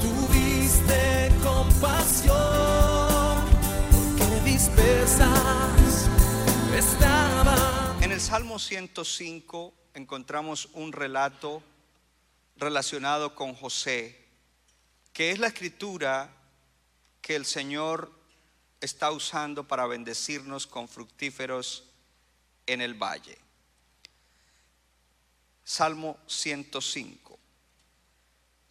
tuviste compasión, porque estaban. En el Salmo 105 encontramos un relato relacionado con José, que es la escritura que el Señor está usando para bendecirnos con fructíferos en el valle. Salmo 105.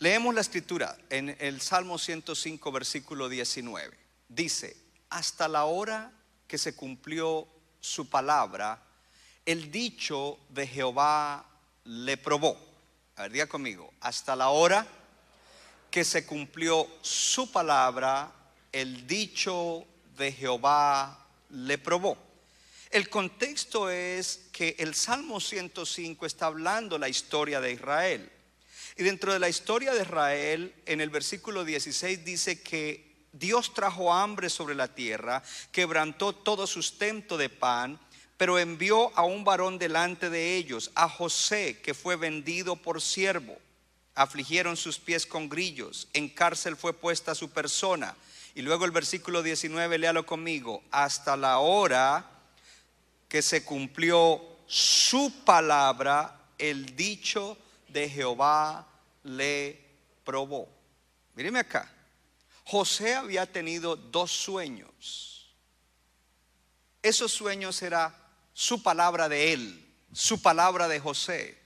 Leemos la escritura en el Salmo 105, versículo 19. Dice, hasta la hora que se cumplió su palabra, el dicho de Jehová le probó. A ver, diga conmigo, hasta la hora que se cumplió su palabra, el dicho de Jehová le probó. El contexto es que el Salmo 105 está hablando la historia de Israel. Y dentro de la historia de Israel, en el versículo 16 dice que Dios trajo hambre sobre la tierra, quebrantó todo sustento de pan, pero envió a un varón delante de ellos, a José, que fue vendido por siervo. Afligieron sus pies con grillos, en cárcel fue puesta su persona. Y luego el versículo 19, léalo conmigo, hasta la hora que se cumplió su palabra, el dicho de Jehová le probó. Míreme acá. José había tenido dos sueños. Esos sueños era su palabra de él, su palabra de José.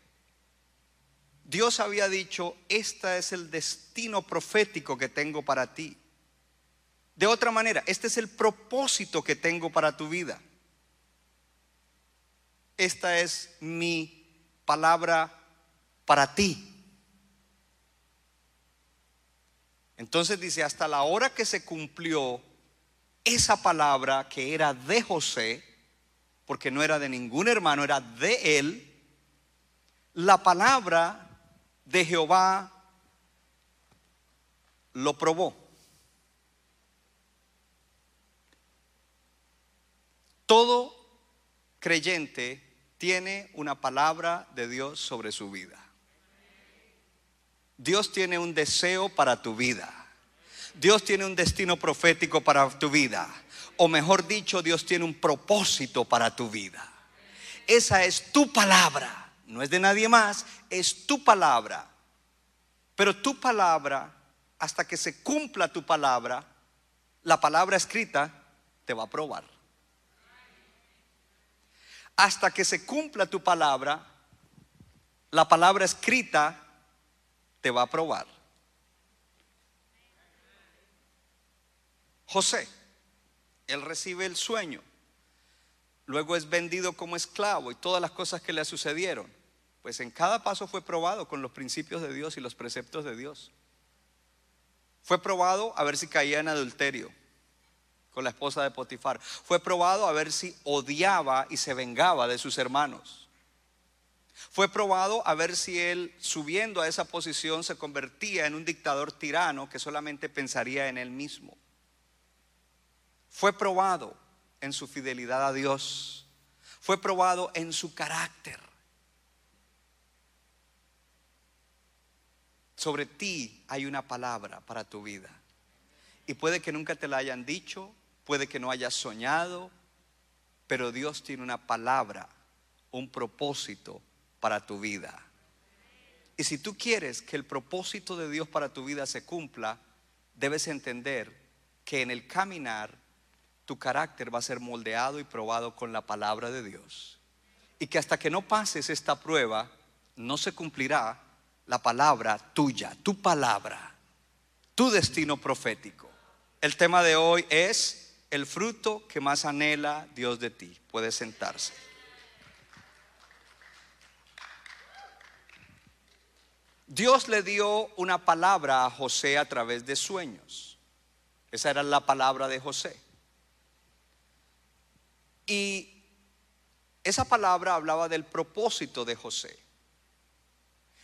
Dios había dicho, este es el destino profético que tengo para ti. De otra manera, este es el propósito que tengo para tu vida. Esta es mi palabra para ti. Entonces dice, hasta la hora que se cumplió esa palabra que era de José, porque no era de ningún hermano, era de él, la palabra de Jehová lo probó. Todo creyente tiene una palabra de Dios sobre su vida. Dios tiene un deseo para tu vida. Dios tiene un destino profético para tu vida. O mejor dicho, Dios tiene un propósito para tu vida. Esa es tu palabra. No es de nadie más, es tu palabra. Pero tu palabra, hasta que se cumpla tu palabra, la palabra escrita te va a probar. Hasta que se cumpla tu palabra, la palabra escrita te va a probar. José, él recibe el sueño, luego es vendido como esclavo y todas las cosas que le sucedieron, pues en cada paso fue probado con los principios de Dios y los preceptos de Dios. Fue probado a ver si caía en adulterio con la esposa de Potifar. Fue probado a ver si odiaba y se vengaba de sus hermanos. Fue probado a ver si él, subiendo a esa posición, se convertía en un dictador tirano que solamente pensaría en él mismo. Fue probado en su fidelidad a Dios. Fue probado en su carácter. Sobre ti hay una palabra para tu vida. Y puede que nunca te la hayan dicho, puede que no hayas soñado, pero Dios tiene una palabra, un propósito para tu vida. Y si tú quieres que el propósito de Dios para tu vida se cumpla, debes entender que en el caminar tu carácter va a ser moldeado y probado con la palabra de Dios. Y que hasta que no pases esta prueba, no se cumplirá la palabra tuya, tu palabra, tu destino profético. El tema de hoy es el fruto que más anhela Dios de ti. Puede sentarse. Dios le dio una palabra a José a través de sueños. Esa era la palabra de José. Y esa palabra hablaba del propósito de José.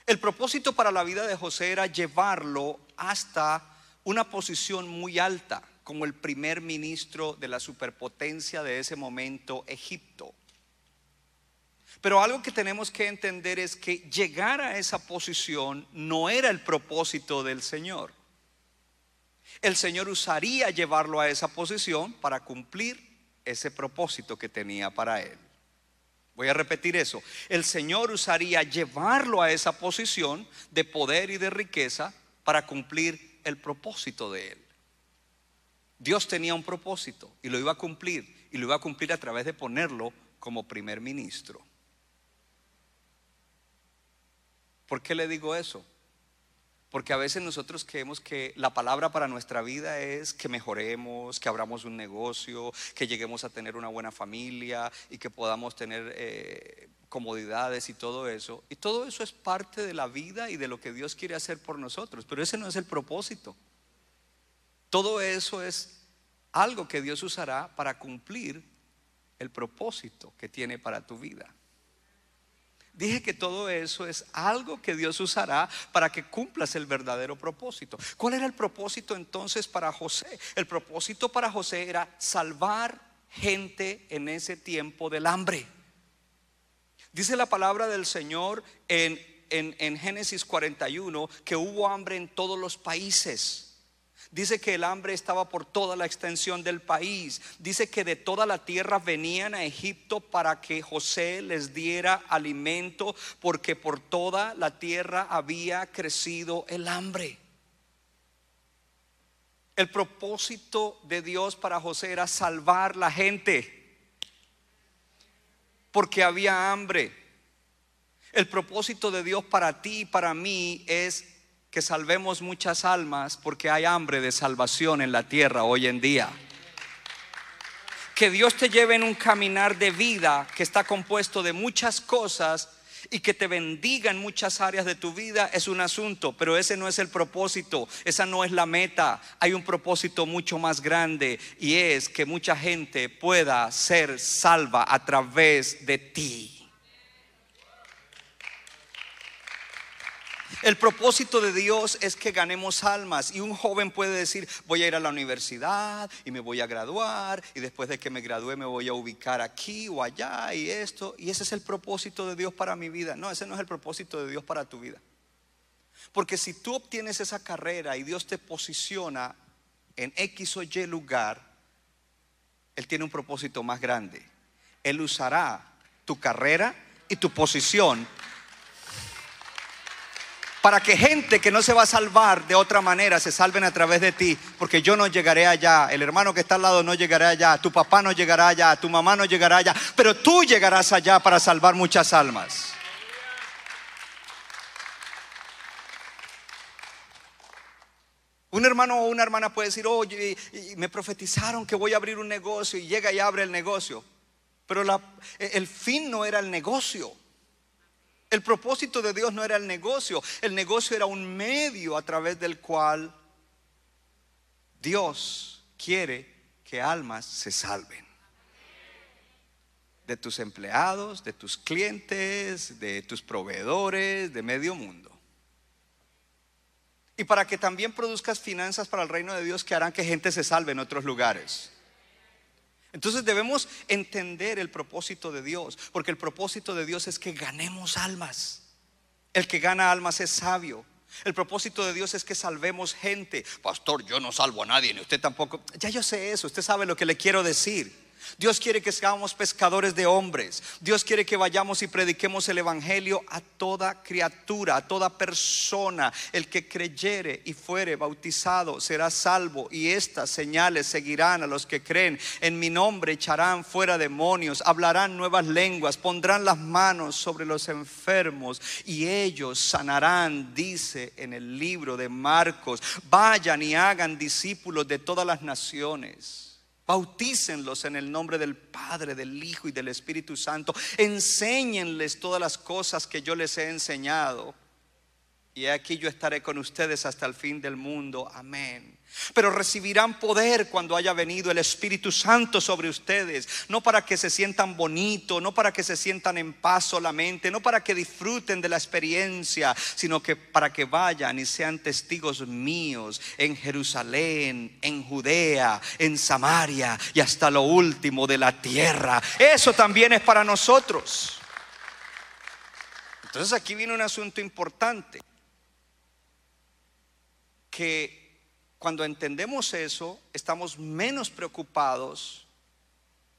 El propósito para la vida de José era llevarlo hasta una posición muy alta como el primer ministro de la superpotencia de ese momento, Egipto. Pero algo que tenemos que entender es que llegar a esa posición no era el propósito del Señor. El Señor usaría llevarlo a esa posición para cumplir ese propósito que tenía para él. Voy a repetir eso. El Señor usaría llevarlo a esa posición de poder y de riqueza para cumplir el propósito de él. Dios tenía un propósito y lo iba a cumplir y lo iba a cumplir a través de ponerlo como primer ministro. ¿Por qué le digo eso? Porque a veces nosotros creemos que la palabra para nuestra vida es que mejoremos, que abramos un negocio, que lleguemos a tener una buena familia y que podamos tener eh, comodidades y todo eso. Y todo eso es parte de la vida y de lo que Dios quiere hacer por nosotros. Pero ese no es el propósito. Todo eso es algo que Dios usará para cumplir el propósito que tiene para tu vida. Dije que todo eso es algo que Dios usará para que cumplas el verdadero propósito. ¿Cuál era el propósito entonces para José? El propósito para José era salvar gente en ese tiempo del hambre. Dice la palabra del Señor en, en, Génesis 41 que hubo hambre en todos los países. Dice que el hambre estaba por toda la extensión del país. Dice que de toda la tierra venían a Egipto para que José les diera alimento, porque por toda la tierra había crecido el hambre. El propósito de Dios para José era salvar la gente, porque había hambre. El propósito de Dios para ti y para mí es que salvemos muchas almas porque hay hambre de salvación en la tierra hoy en día. Que Dios te lleve en un caminar de vida que está compuesto de muchas cosas y que te bendiga en muchas áreas de tu vida es un asunto, pero ese no es el propósito, esa no es la meta. Hay un propósito mucho más grande y es que mucha gente pueda ser salva a través de ti. El propósito de Dios es que ganemos almas y un joven puede decir, voy a ir a la universidad y me voy a graduar y después de que me gradúe me voy a ubicar aquí o allá y esto. Y ese es el propósito de Dios para mi vida. No, ese no es el propósito de Dios para tu vida. Porque si tú obtienes esa carrera y Dios te posiciona en X o Y lugar, Él tiene un propósito más grande. Él usará tu carrera y tu posición para que gente que no se va a salvar de otra manera se salven a través de ti, porque yo no llegaré allá, el hermano que está al lado no llegará allá, tu papá no llegará allá, tu mamá no llegará allá, pero tú llegarás allá para salvar muchas almas. Un hermano o una hermana puede decir, oye, me profetizaron que voy a abrir un negocio y llega y abre el negocio. Pero el fin no era el negocio. El propósito de Dios no era el negocio, el negocio era un medio a través del cual Dios quiere que almas se salven. De tus empleados, de tus clientes, de tus proveedores, de medio mundo. Y para que también produzcas finanzas para el reino de Dios que harán que gente se salve en otros lugares. Entonces debemos entender el propósito de Dios, porque el propósito de Dios es que ganemos almas. El que gana almas es sabio. El propósito de Dios es que salvemos gente. Pastor, yo no salvo a nadie, ni usted tampoco. Ya yo sé eso, usted sabe lo que le quiero decir. Dios quiere que seamos pescadores de hombres. Dios quiere que vayamos y prediquemos el Evangelio a toda criatura, a toda persona. El que creyere y fuere bautizado será salvo. Y estas señales seguirán a los que creen. En mi nombre echarán fuera demonios, hablarán nuevas lenguas, pondrán las manos sobre los enfermos y ellos sanarán, dice en el libro de Marcos. Vayan y hagan discípulos de todas las naciones Bautícenlos en el nombre del Padre, del Hijo y del Espíritu Santo. Enséñenles todas las cosas que yo les he enseñado. Y aquí yo estaré con ustedes hasta el fin del mundo. Amén. Pero recibirán poder cuando haya venido el Espíritu Santo sobre ustedes. No para que se sientan bonito, no para que se sientan en paz solamente, no para que disfruten de la experiencia, sino que para que vayan y sean testigos míos en Jerusalén, en Judea, en Samaria y hasta lo último de la tierra. Eso también es para nosotros. Entonces aquí viene un asunto importante que cuando entendemos eso, estamos menos preocupados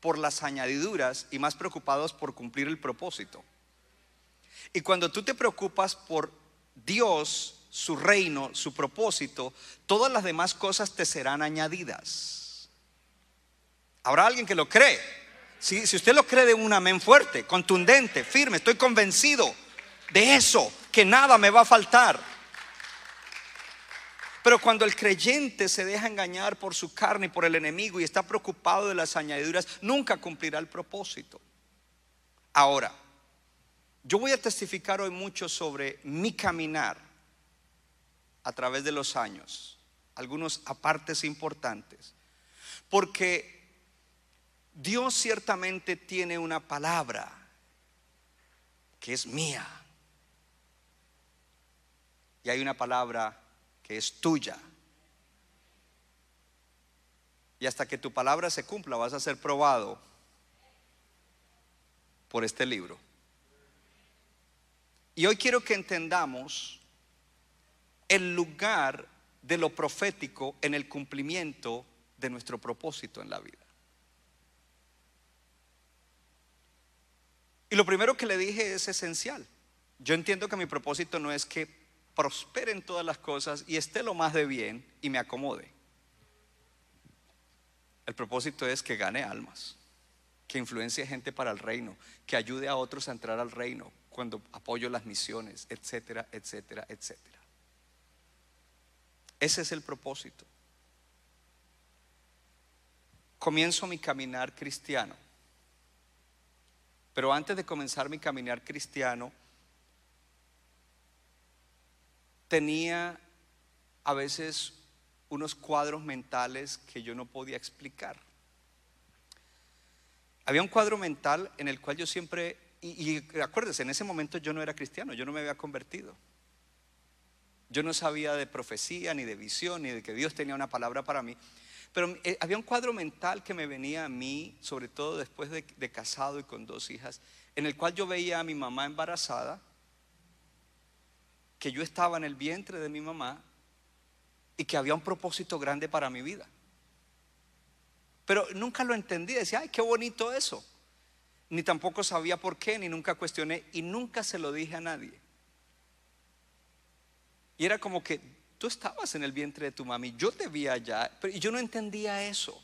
por las añadiduras y más preocupados por cumplir el propósito. Y cuando tú te preocupas por Dios, su reino, su propósito, todas las demás cosas te serán añadidas. ¿Habrá alguien que lo cree? Si, si usted lo cree de un amén fuerte, contundente, firme, estoy convencido de eso, que nada me va a faltar. Pero cuando el creyente se deja engañar por su carne y por el enemigo y está preocupado de las añadiduras, nunca cumplirá el propósito. Ahora, yo voy a testificar hoy mucho sobre mi caminar a través de los años, algunos apartes importantes, porque Dios ciertamente tiene una palabra que es mía. Y hay una palabra es tuya. Y hasta que tu palabra se cumpla vas a ser probado por este libro. Y hoy quiero que entendamos el lugar de lo profético en el cumplimiento de nuestro propósito en la vida. Y lo primero que le dije es esencial. Yo entiendo que mi propósito no es que prospere en todas las cosas y esté lo más de bien y me acomode. El propósito es que gane almas, que influencie gente para el reino, que ayude a otros a entrar al reino cuando apoyo las misiones, etcétera, etcétera, etcétera. Ese es el propósito. Comienzo mi caminar cristiano. Pero antes de comenzar mi caminar cristiano, tenía a veces unos cuadros mentales que yo no podía explicar. Había un cuadro mental en el cual yo siempre, y, y acuérdese, en ese momento yo no era cristiano, yo no me había convertido. Yo no sabía de profecía, ni de visión, ni de que Dios tenía una palabra para mí. Pero eh, había un cuadro mental que me venía a mí, sobre todo después de, de casado y con dos hijas, en el cual yo veía a mi mamá embarazada que yo estaba en el vientre de mi mamá y que había un propósito grande para mi vida. Pero nunca lo entendí, decía, ay, qué bonito eso. Ni tampoco sabía por qué, ni nunca cuestioné y nunca se lo dije a nadie. Y era como que tú estabas en el vientre de tu mami, yo te vi allá, pero yo no entendía eso.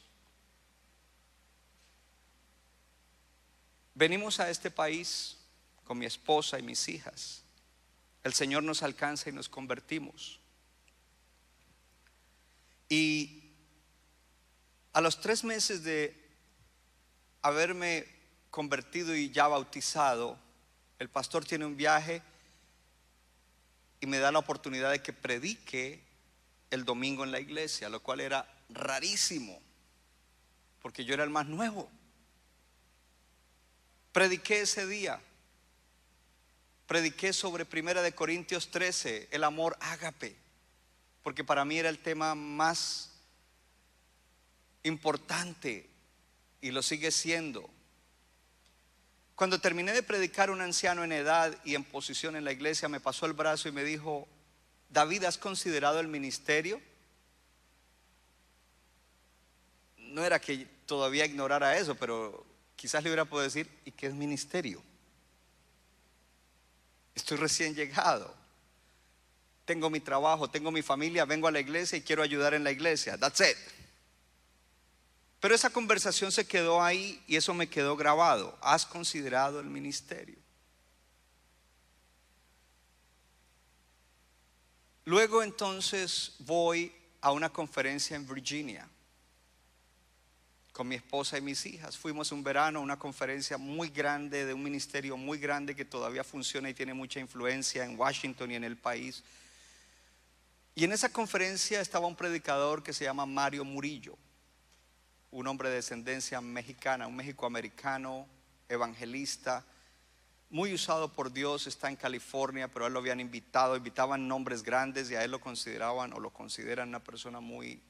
Venimos a este país con mi esposa y mis hijas el Señor nos alcanza y nos convertimos. Y a los tres meses de haberme convertido y ya bautizado, el pastor tiene un viaje y me da la oportunidad de que predique el domingo en la iglesia, lo cual era rarísimo, porque yo era el más nuevo. Prediqué ese día prediqué sobre Primera de Corintios 13, el amor ágape, porque para mí era el tema más importante y lo sigue siendo. Cuando terminé de predicar un anciano en edad y en posición en la iglesia, me pasó el brazo y me dijo, David, ¿has considerado el ministerio? No era que todavía ignorara eso, pero quizás le hubiera podido decir, ¿y qué es ministerio? Estoy recién llegado. Tengo mi trabajo, tengo mi familia, vengo a la iglesia y quiero ayudar en la iglesia. That's it. Pero esa conversación se quedó ahí y eso me quedó grabado. ¿Has considerado el ministerio? Luego entonces voy a una conferencia en Virginia con mi esposa y mis hijas. Fuimos un verano a una conferencia muy grande de un ministerio muy grande que todavía funciona y tiene mucha influencia en Washington y en el país. Y en esa conferencia estaba un predicador que se llama Mario Murillo, un hombre de descendencia mexicana, un mexicoamericano, evangelista, muy usado por Dios, está en California, pero a él lo habían invitado, invitaban nombres grandes y a él lo consideraban o lo consideran una persona muy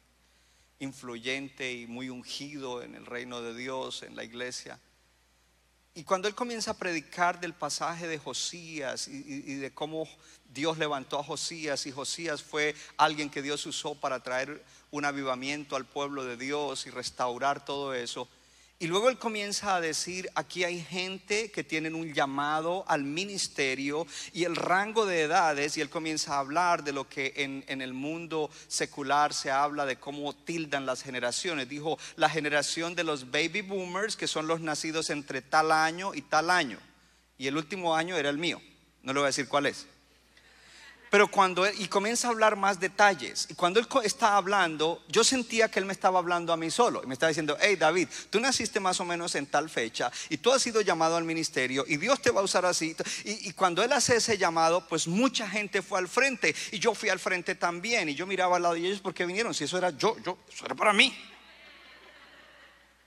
influyente y muy ungido en el reino de Dios, en la iglesia. Y cuando él comienza a predicar del pasaje de Josías y, de cómo Dios levantó a Josías y Josías fue alguien que Dios usó para traer un avivamiento al pueblo de Dios y restaurar todo eso, y luego él comienza a decir, aquí hay gente que tienen un llamado al ministerio y el rango de edades, y él comienza a hablar de lo que en, en, el mundo secular se habla de cómo tildan las generaciones. Dijo, la generación de los baby boomers, que son los nacidos entre tal año y tal año. Y el último año era el mío. No le voy a decir cuál es. Pero cuando él, y comienza a hablar más detalles, y cuando él está hablando, yo sentía que él me estaba hablando a mí solo, y me estaba diciendo, hey David, tú naciste más o menos en tal fecha, y tú has sido llamado al ministerio, y Dios te va a usar así. Y, y cuando él hace ese llamado, pues mucha gente fue al frente, y yo fui al frente también, y yo miraba al lado de ellos porque vinieron, si eso era yo, yo, eso era para mí.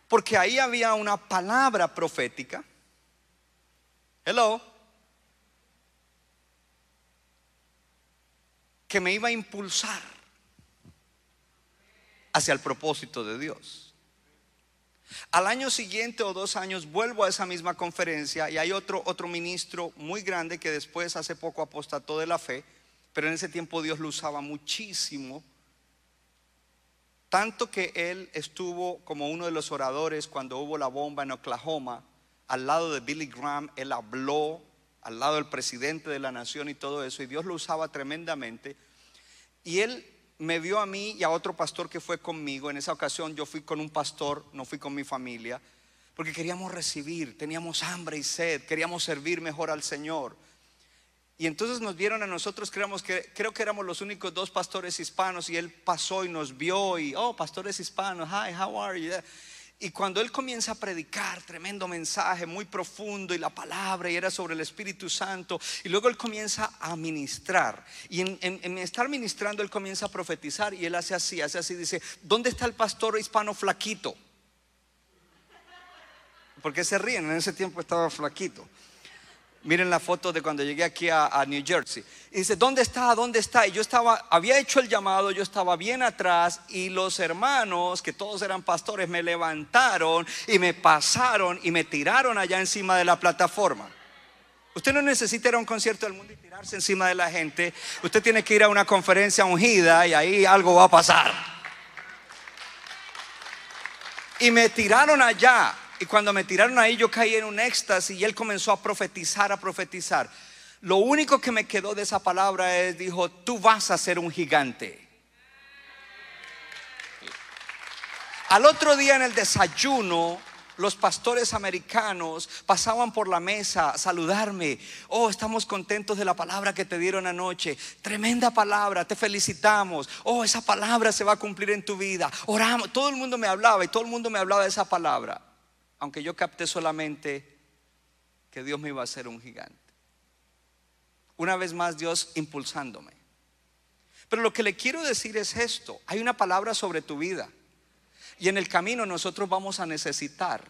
Porque ahí había una palabra profética. Hello. Que me iba a impulsar hacia el propósito de Dios. Al año siguiente o dos años vuelvo a esa misma conferencia y hay otro, otro ministro muy grande que después hace poco apostató de la fe, pero en ese tiempo Dios lo usaba muchísimo. Tanto que él estuvo como uno de los oradores cuando hubo la bomba en Oklahoma, al lado de Billy Graham, él habló al lado del presidente de la nación y todo eso, y Dios lo usaba tremendamente. Y él me vio a mí y a otro pastor que fue conmigo. En esa ocasión yo fui con un pastor, no fui con mi familia, porque queríamos recibir, teníamos hambre y sed, queríamos servir mejor al Señor. Y entonces nos vieron a nosotros, creamos que, creo que éramos los únicos dos pastores hispanos y él pasó y nos vio y, oh, pastores hispanos, hi, how are you? Y cuando él comienza a predicar, tremendo mensaje, muy profundo, y la palabra, y era sobre el Espíritu Santo, y luego él comienza a ministrar. Y en, en, estar ministrando, él comienza a profetizar, y él hace así, hace así, dice, ¿dónde está el pastor hispano flaquito? Porque se ríen, en ese tiempo estaba flaquito. Miren la foto de cuando llegué aquí a, New Jersey. Y dice, ¿dónde está? ¿Dónde está? Y yo estaba, había hecho el llamado, yo estaba bien atrás y los hermanos, que todos eran pastores, me levantaron y me pasaron y me tiraron allá encima de la plataforma. Usted no necesita ir a un concierto del mundo y tirarse encima de la gente. Usted tiene que ir a una conferencia ungida y ahí algo va a pasar. Y me tiraron allá. Y cuando me tiraron ahí yo caí en un éxtasis y él comenzó a profetizar, a profetizar. Lo único que me quedó de esa palabra es, dijo, tú vas a ser un gigante. Al otro día en el desayuno, los pastores americanos pasaban por la mesa a saludarme. Oh, estamos contentos de la palabra que te dieron anoche. Tremenda palabra, te felicitamos. Oh, esa palabra se va a cumplir en tu vida. Oramos. Todo el mundo me hablaba y todo el mundo me hablaba de esa palabra aunque yo capté solamente que Dios me iba a hacer un gigante. Una vez más Dios impulsándome. Pero lo que le quiero decir es esto, hay una palabra sobre tu vida. Y en el camino nosotros vamos a necesitar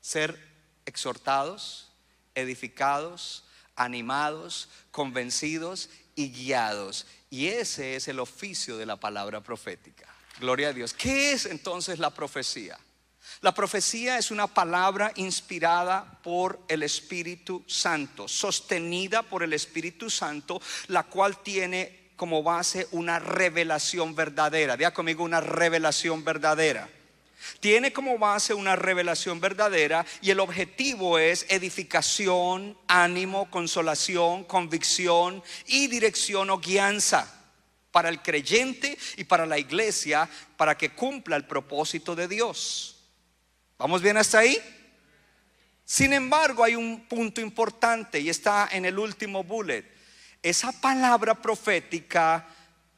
ser exhortados, edificados, animados, convencidos y guiados. Y ese es el oficio de la palabra profética. Gloria a Dios. ¿Qué es entonces la profecía? La profecía es una palabra inspirada por el Espíritu Santo, sostenida por el Espíritu Santo, la cual tiene como base una revelación verdadera. Vea conmigo una revelación verdadera. Tiene como base una revelación verdadera y el objetivo es edificación, ánimo, consolación, convicción y dirección o guianza para el creyente y para la iglesia para que cumpla el propósito de Dios. ¿Vamos bien hasta ahí? Sin embargo, hay un punto importante y está en el último bullet. Esa palabra profética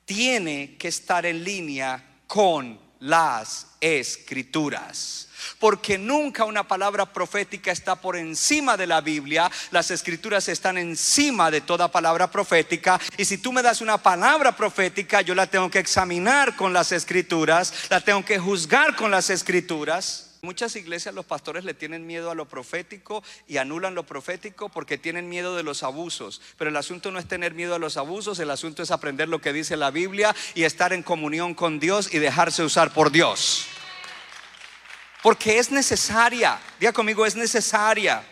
tiene que estar en línea con las escrituras. Porque nunca una palabra profética está por encima de la Biblia. Las escrituras están encima de toda palabra profética. Y si tú me das una palabra profética, yo la tengo que examinar con las escrituras, la tengo que juzgar con las escrituras. Muchas iglesias los pastores le tienen miedo a lo profético y anulan lo profético porque tienen miedo de los abusos. Pero el asunto no es tener miedo a los abusos, el asunto es aprender lo que dice la Biblia y estar en comunión con Dios y dejarse usar por Dios. Porque es necesaria, diga conmigo, es necesaria.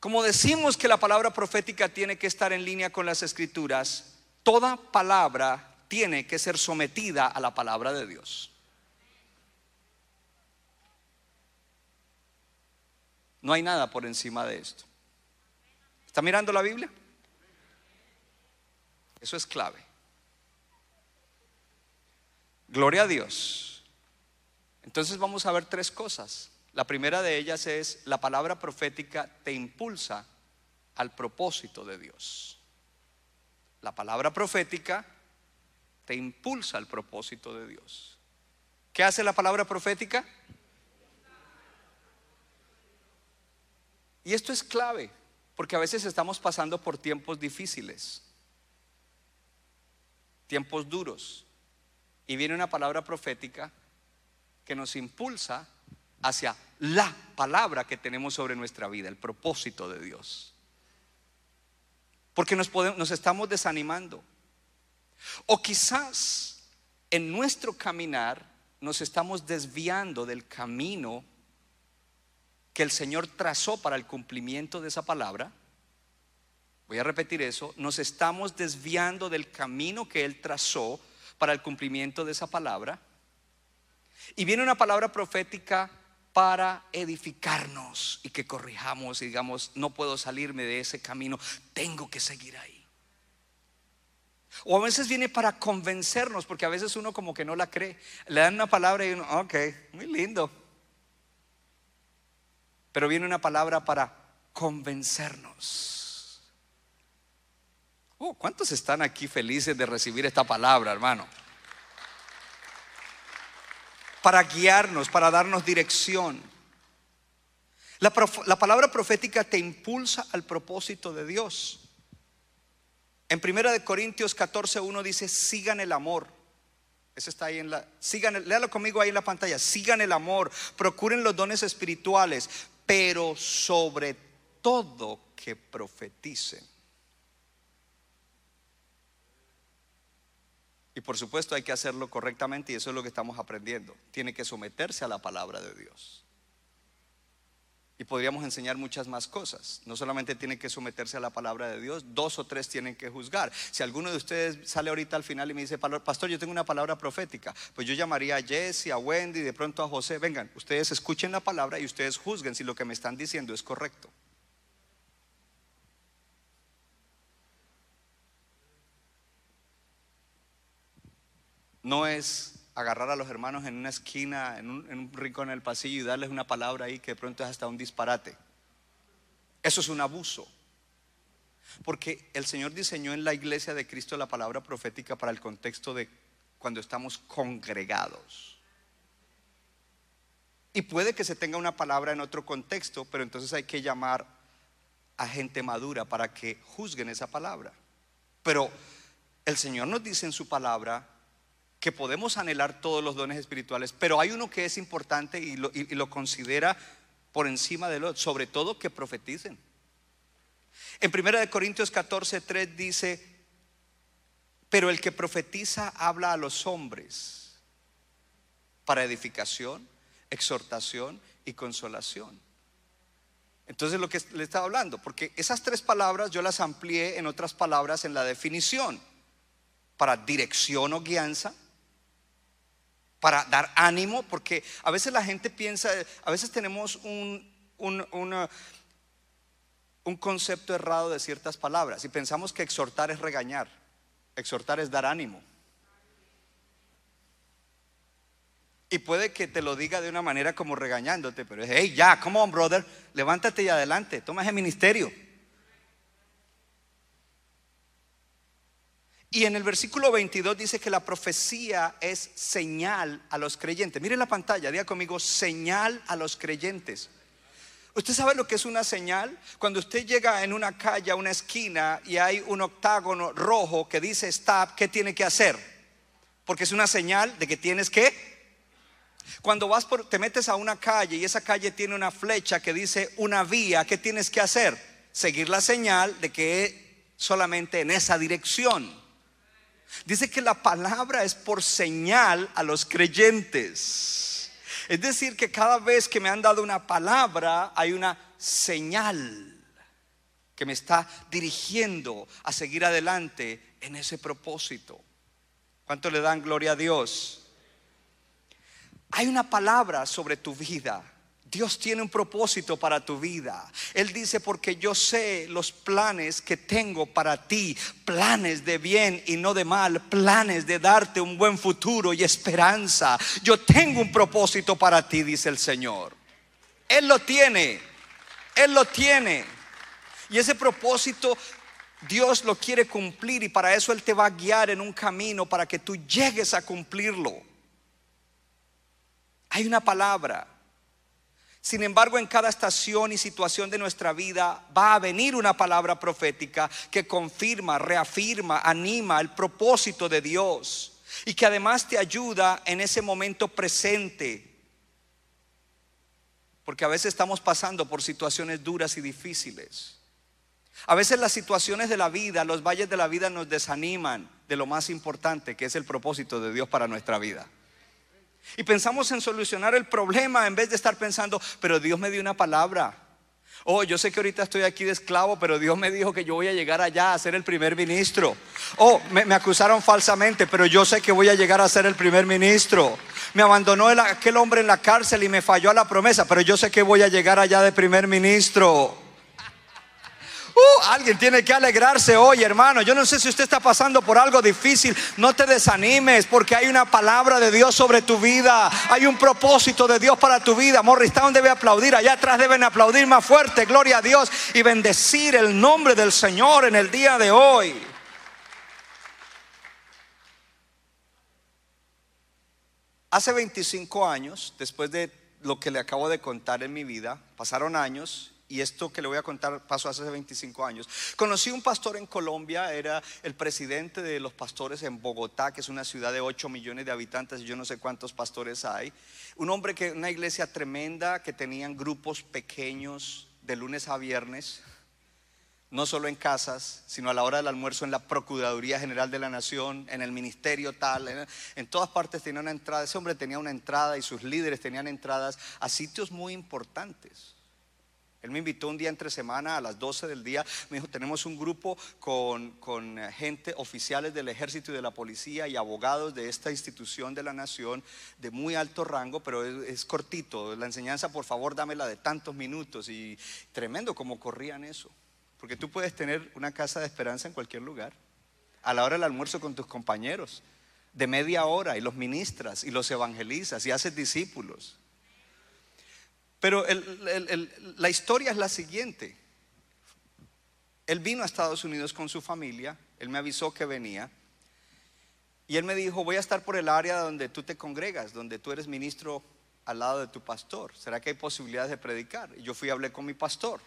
Como decimos que la palabra profética tiene que estar en línea con las escrituras, toda palabra tiene que ser sometida a la palabra de Dios. No hay nada por encima de esto. ¿Está mirando la Biblia? Eso es clave. Gloria a Dios. Entonces vamos a ver tres cosas. La primera de ellas es la palabra profética te impulsa al propósito de Dios. La palabra profética te impulsa al propósito de Dios. ¿Qué hace la palabra profética? Y esto es clave, porque a veces estamos pasando por tiempos difíciles, tiempos duros, y viene una palabra profética que nos impulsa hacia la palabra que tenemos sobre nuestra vida, el propósito de Dios. Porque nos, estamos desanimando. O quizás en nuestro caminar nos estamos desviando del camino que el Señor trazó para el cumplimiento de esa palabra, voy a repetir eso, nos estamos desviando del camino que Él trazó para el cumplimiento de esa palabra. Y viene una palabra profética para edificarnos y que corrijamos y digamos, no puedo salirme de ese camino, tengo que seguir ahí. O a veces viene para convencernos, porque a veces uno como que no la cree. Le dan una palabra y uno, ok, muy lindo, pero viene una palabra para convencernos. Oh, ¿cuántos están aquí felices de recibir esta palabra, hermano? Para guiarnos, para darnos dirección. La, la, palabra profética te impulsa al propósito de Dios. En 1 Corintios 14, 1 dice, sigan el amor. Eso está ahí en la, sigan, léalo conmigo ahí en la pantalla, sigan el amor, procuren los dones espirituales, pero sobre todo que profeticen. Y por supuesto hay que hacerlo correctamente y eso es lo que estamos aprendiendo. Tiene que someterse a la palabra de Dios. Y podríamos enseñar muchas más cosas. No solamente tiene que someterse a la palabra de Dios, dos o tres tienen que juzgar. Si alguno de ustedes sale ahorita al final y me dice, pastor, yo tengo una palabra profética, pues yo llamaría a Jesse, a Wendy, de pronto a José, vengan, ustedes escuchen la palabra y ustedes juzguen si lo que me están diciendo es correcto. No es agarrar a los hermanos en una esquina, en un, rincón en el pasillo y darles una palabra ahí que de pronto es hasta un disparate. Eso es un abuso. Porque el Señor diseñó en la iglesia de Cristo la palabra profética para el contexto de cuando estamos congregados. Y puede que se tenga una palabra en otro contexto, pero entonces hay que llamar a gente madura para que juzguen esa palabra. Pero el Señor nos dice en su palabra que podemos anhelar todos los dones espirituales, pero hay uno que es importante y lo, considera por encima de lo, sobre todo que profeticen. En 1 Corintios 14, 3 dice, pero el que profetiza habla a los hombres para edificación, exhortación y consolación. Entonces lo que le estaba hablando, porque esas tres palabras yo las amplié en otras palabras en la definición, para dirección o guianza, para dar ánimo, porque a veces la gente piensa, a veces tenemos un, un, un concepto errado de ciertas palabras y pensamos que exhortar es regañar, exhortar es dar ánimo. Y puede que te lo diga de una manera como regañándote, pero es, hey, ya, come on, brother, levántate y adelante, toma ese ministerio. Y en el versículo 22 dice que la profecía es señal a los creyentes. Mire la pantalla, diga conmigo, señal a los creyentes. ¿Usted sabe lo que es una señal? Cuando usted llega en una calle, a una esquina y hay un octágono rojo que dice stop, ¿qué tiene que hacer? Porque es una señal de que tienes que cuando vas por, te metes a una calle y esa calle tiene una flecha que dice una vía, ¿qué tienes que hacer? Seguir la señal de que solamente en esa dirección. Dice que la palabra es por señal a los creyentes. Es decir, que cada vez que me han dado una palabra hay una señal que me está dirigiendo a seguir adelante en ese propósito. ¿Cuánto le dan gloria a Dios? Hay una palabra sobre tu vida Dios tiene un propósito para tu vida. Él dice, porque yo sé los planes que tengo para ti, planes de bien y no de mal, planes de darte un buen futuro y esperanza. Yo tengo un propósito para ti, dice el Señor. Él lo tiene, Él lo tiene. Y ese propósito Dios lo quiere cumplir y para eso Él te va a guiar en un camino para que tú llegues a cumplirlo. Hay una palabra sin embargo, en cada estación y situación de nuestra vida va a venir una palabra profética que confirma, reafirma, anima el propósito de Dios y que además te ayuda en ese momento presente. Porque a veces estamos pasando por situaciones duras y difíciles. A veces las situaciones de la vida, los valles de la vida nos desaniman de lo más importante que es el propósito de Dios para nuestra vida. Y pensamos en solucionar el problema en vez de estar pensando, pero Dios me dio una palabra. Oh, yo sé que ahorita estoy aquí de esclavo, pero Dios me dijo que yo voy a llegar allá a ser el primer ministro. Oh, me, acusaron falsamente, pero yo sé que voy a llegar a ser el primer ministro. Me abandonó aquel hombre en la cárcel y me falló a la promesa, pero yo sé que voy a llegar allá de primer ministro. Uh, alguien tiene que alegrarse hoy, hermano. Yo no sé si usted está pasando por algo difícil. No te desanimes porque hay una palabra de Dios sobre tu vida. Hay un propósito de Dios para tu vida. Morristown debe aplaudir. Allá atrás deben aplaudir más fuerte. Gloria a Dios y bendecir el nombre del Señor en el día de hoy. Hace 25 años, después de lo que le acabo de contar en mi vida, pasaron años y esto que le voy a contar pasó hace 25 años. Conocí un pastor en Colombia, era el presidente de los pastores en Bogotá, que es una ciudad de 8 millones de habitantes, yo no sé cuántos pastores hay. Un hombre que, una iglesia tremenda, que tenían grupos pequeños de lunes a viernes, no solo en casas, sino a la hora del almuerzo en la Procuraduría General de la Nación, en el ministerio tal, en todas partes tenía una entrada. Ese hombre tenía una entrada y sus líderes tenían entradas a sitios muy importantes. Él me invitó un día entre semana a las 12 del día. Me dijo, tenemos un grupo con, eh, gente, oficiales del ejército y de la policía y abogados de esta institución de la nación de muy alto rango, pero es, es cortito. La enseñanza, por favor, dámela de tantos minutos. Y tremendo como corrían eso. Porque tú puedes tener una casa de esperanza en cualquier lugar. A la hora del almuerzo con tus compañeros. De media hora y los ministras y los evangelizas y haces discípulos. Pero la historia es la siguiente. Él vino a Estados Unidos con su familia, él me avisó que venía, y él me dijo, voy a estar por el área donde tú te congregas, donde tú eres ministro al lado de tu pastor. ¿Será que hay posibilidades de predicar? Y yo fui y hablé con mi pastor.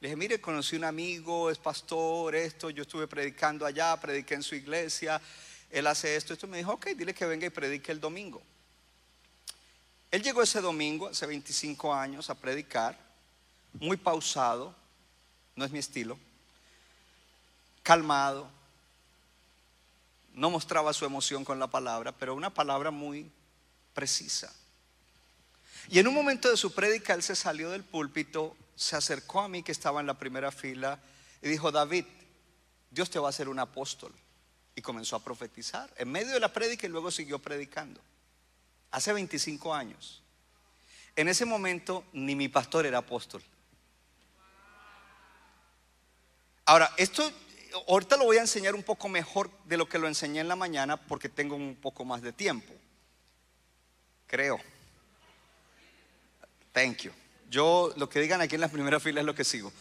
Le dije, mire, conocí un amigo, es pastor, esto, yo estuve predicando allá, prediqué en su iglesia, él hace esto, esto. Me dijo, ok, dile que venga y predique el domingo. Él llegó ese domingo, hace 25 años, a predicar, muy pausado, no es mi estilo, calmado, no mostraba su emoción con la palabra, pero una palabra muy precisa. Y en un momento de su prédica, él se salió del púlpito, se acercó a mí que estaba en la primera fila y dijo, David, Dios te va a hacer un apóstol. Y comenzó a profetizar en medio de la prédica y luego siguió predicando hace 25 años. En ese momento ni mi pastor era apóstol. Ahora, esto ahorita lo voy a enseñar un poco mejor de lo que lo enseñé en la mañana porque tengo un poco más de tiempo. Creo. Thank you. Yo lo que digan aquí en la primera fila es lo que sigo.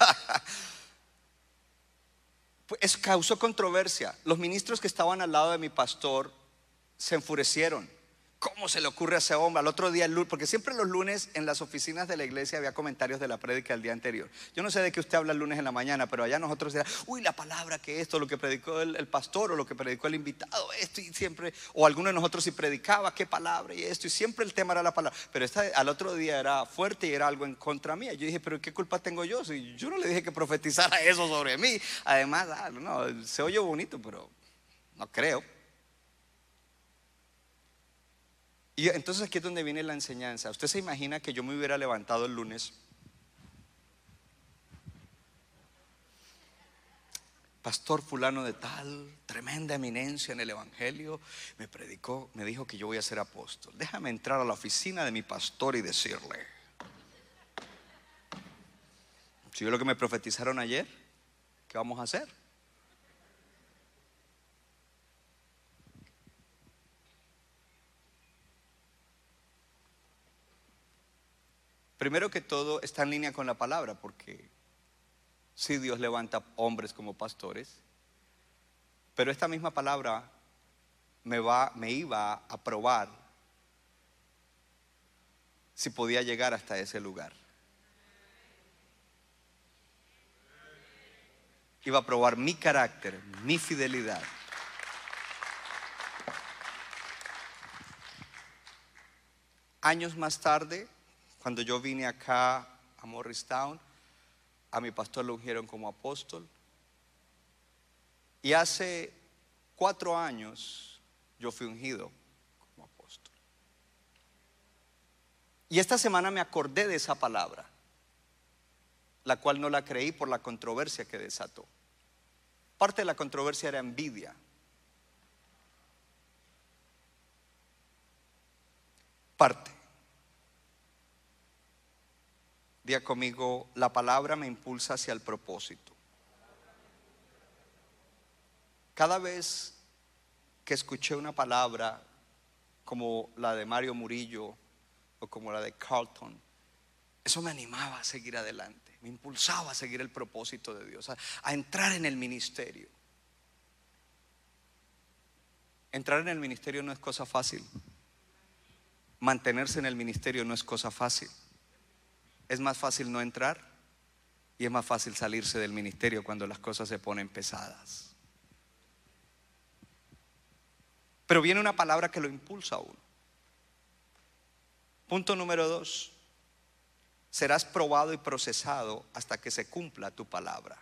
Pues, Es causó controversia. Los ministros que estaban al lado de mi pastor se enfurecieron. ¿Cómo se le ocurre a ese hombre? Al otro día, el lunes, porque siempre los lunes en las oficinas de la iglesia había comentarios de la prédica del día anterior. Yo no sé de qué usted habla el lunes en la mañana, pero allá nosotros era, uy, la palabra que esto, lo que predicó el, pastor o lo que predicó el invitado, esto y siempre, o alguno de nosotros si predicaba, qué palabra y esto, y siempre el tema era la palabra. Pero esta, al otro día era fuerte y era algo en contra mía. Yo dije, pero ¿qué culpa tengo yo? Si yo no le dije que profetizara eso sobre mí. Además, ah, no, se oye bonito, pero no creo. Y entonces aquí es donde viene la enseñanza. Usted se imagina que yo me hubiera levantado el lunes. Pastor fulano de tal, tremenda eminencia en el Evangelio, me predicó, me dijo que yo voy a ser apóstol. Déjame entrar a la oficina de mi pastor y decirle. Si yo lo que me profetizaron ayer, ¿qué vamos a hacer? Primero que todo está en línea con la palabra, porque sí Dios levanta hombres como pastores, pero esta misma palabra me, va, me iba a probar si podía llegar hasta ese lugar. Iba a probar mi carácter, mi fidelidad. Años más tarde, cuando yo vine acá a Morristown, a mi pastor lo ungieron como apóstol. Y hace cuatro años yo fui ungido como apóstol. Y esta semana me acordé de esa palabra, la cual no la creí por la controversia que desató. Parte de la controversia era envidia. Parte. Día conmigo, la palabra me impulsa hacia el propósito. Cada vez que escuché una palabra como la de Mario Murillo o como la de Carlton, eso me animaba a seguir adelante, me impulsaba a seguir el propósito de Dios, a, a entrar en el ministerio. Entrar en el ministerio no es cosa fácil. Mantenerse en el ministerio no es cosa fácil es más fácil no entrar y es más fácil salirse del ministerio cuando las cosas se ponen pesadas. Pero viene una palabra que lo impulsa a uno. Punto número dos. Serás probado y procesado hasta que se cumpla tu palabra.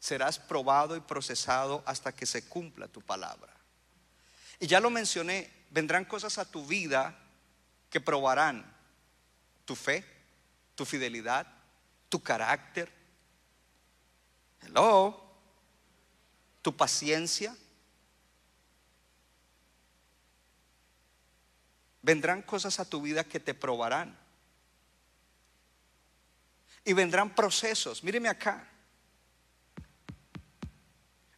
Serás probado y procesado hasta que se cumpla tu palabra. Y ya lo mencioné, vendrán cosas a tu vida que probarán tu fe, tu fidelidad, tu carácter. Hello. Tu paciencia. Vendrán cosas a tu vida que te probarán. Y vendrán procesos. Míreme acá.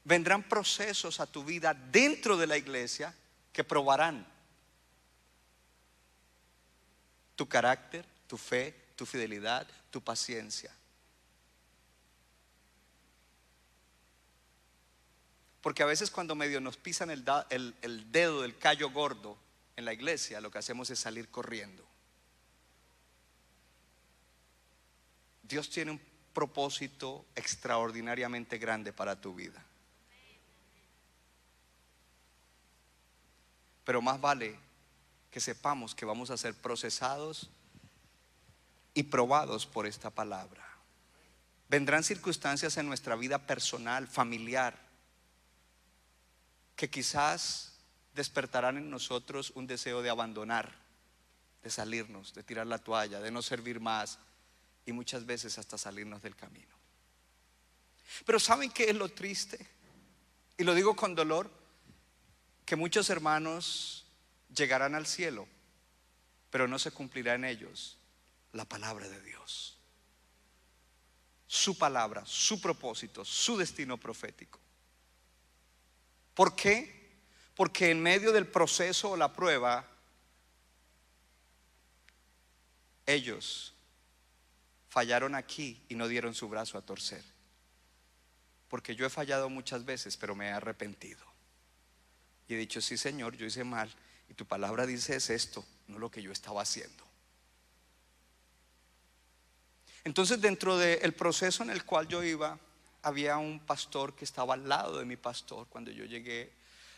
Vendrán procesos a tu vida dentro de la iglesia que probarán tu carácter, tu fe, tu fidelidad, tu paciencia. Porque a veces cuando medio nos pisan el, el- el dedo del callo gordo en la iglesia, lo que hacemos es salir corriendo. Dios tiene un propósito extraordinariamente grande para tu vida. Pero más vale que sepamos que vamos a ser procesados y probados por esta palabra. Vendrán circunstancias en nuestra vida personal, familiar, que quizás despertarán en nosotros un deseo de abandonar, de salirnos, de tirar la toalla, de no servir más y muchas veces hasta salirnos del camino. Pero ¿saben qué es lo triste? Y lo digo con dolor, que muchos hermanos llegarán al cielo, pero no se cumplirá en ellos la palabra de Dios. Su palabra, su propósito, su destino profético. ¿Por qué? Porque en medio del proceso o la prueba, ellos fallaron aquí y no dieron su brazo a torcer. porque yo he fallado muchas veces, pero me he arrepentido. Y he dicho, sí Señor, yo hice mal, y tu palabra dice es esto, no lo que yo estaba haciendo. Entonces dentro del proceso en el cual yo iba, había un pastor que estaba al lado de mi pastor cuando yo llegué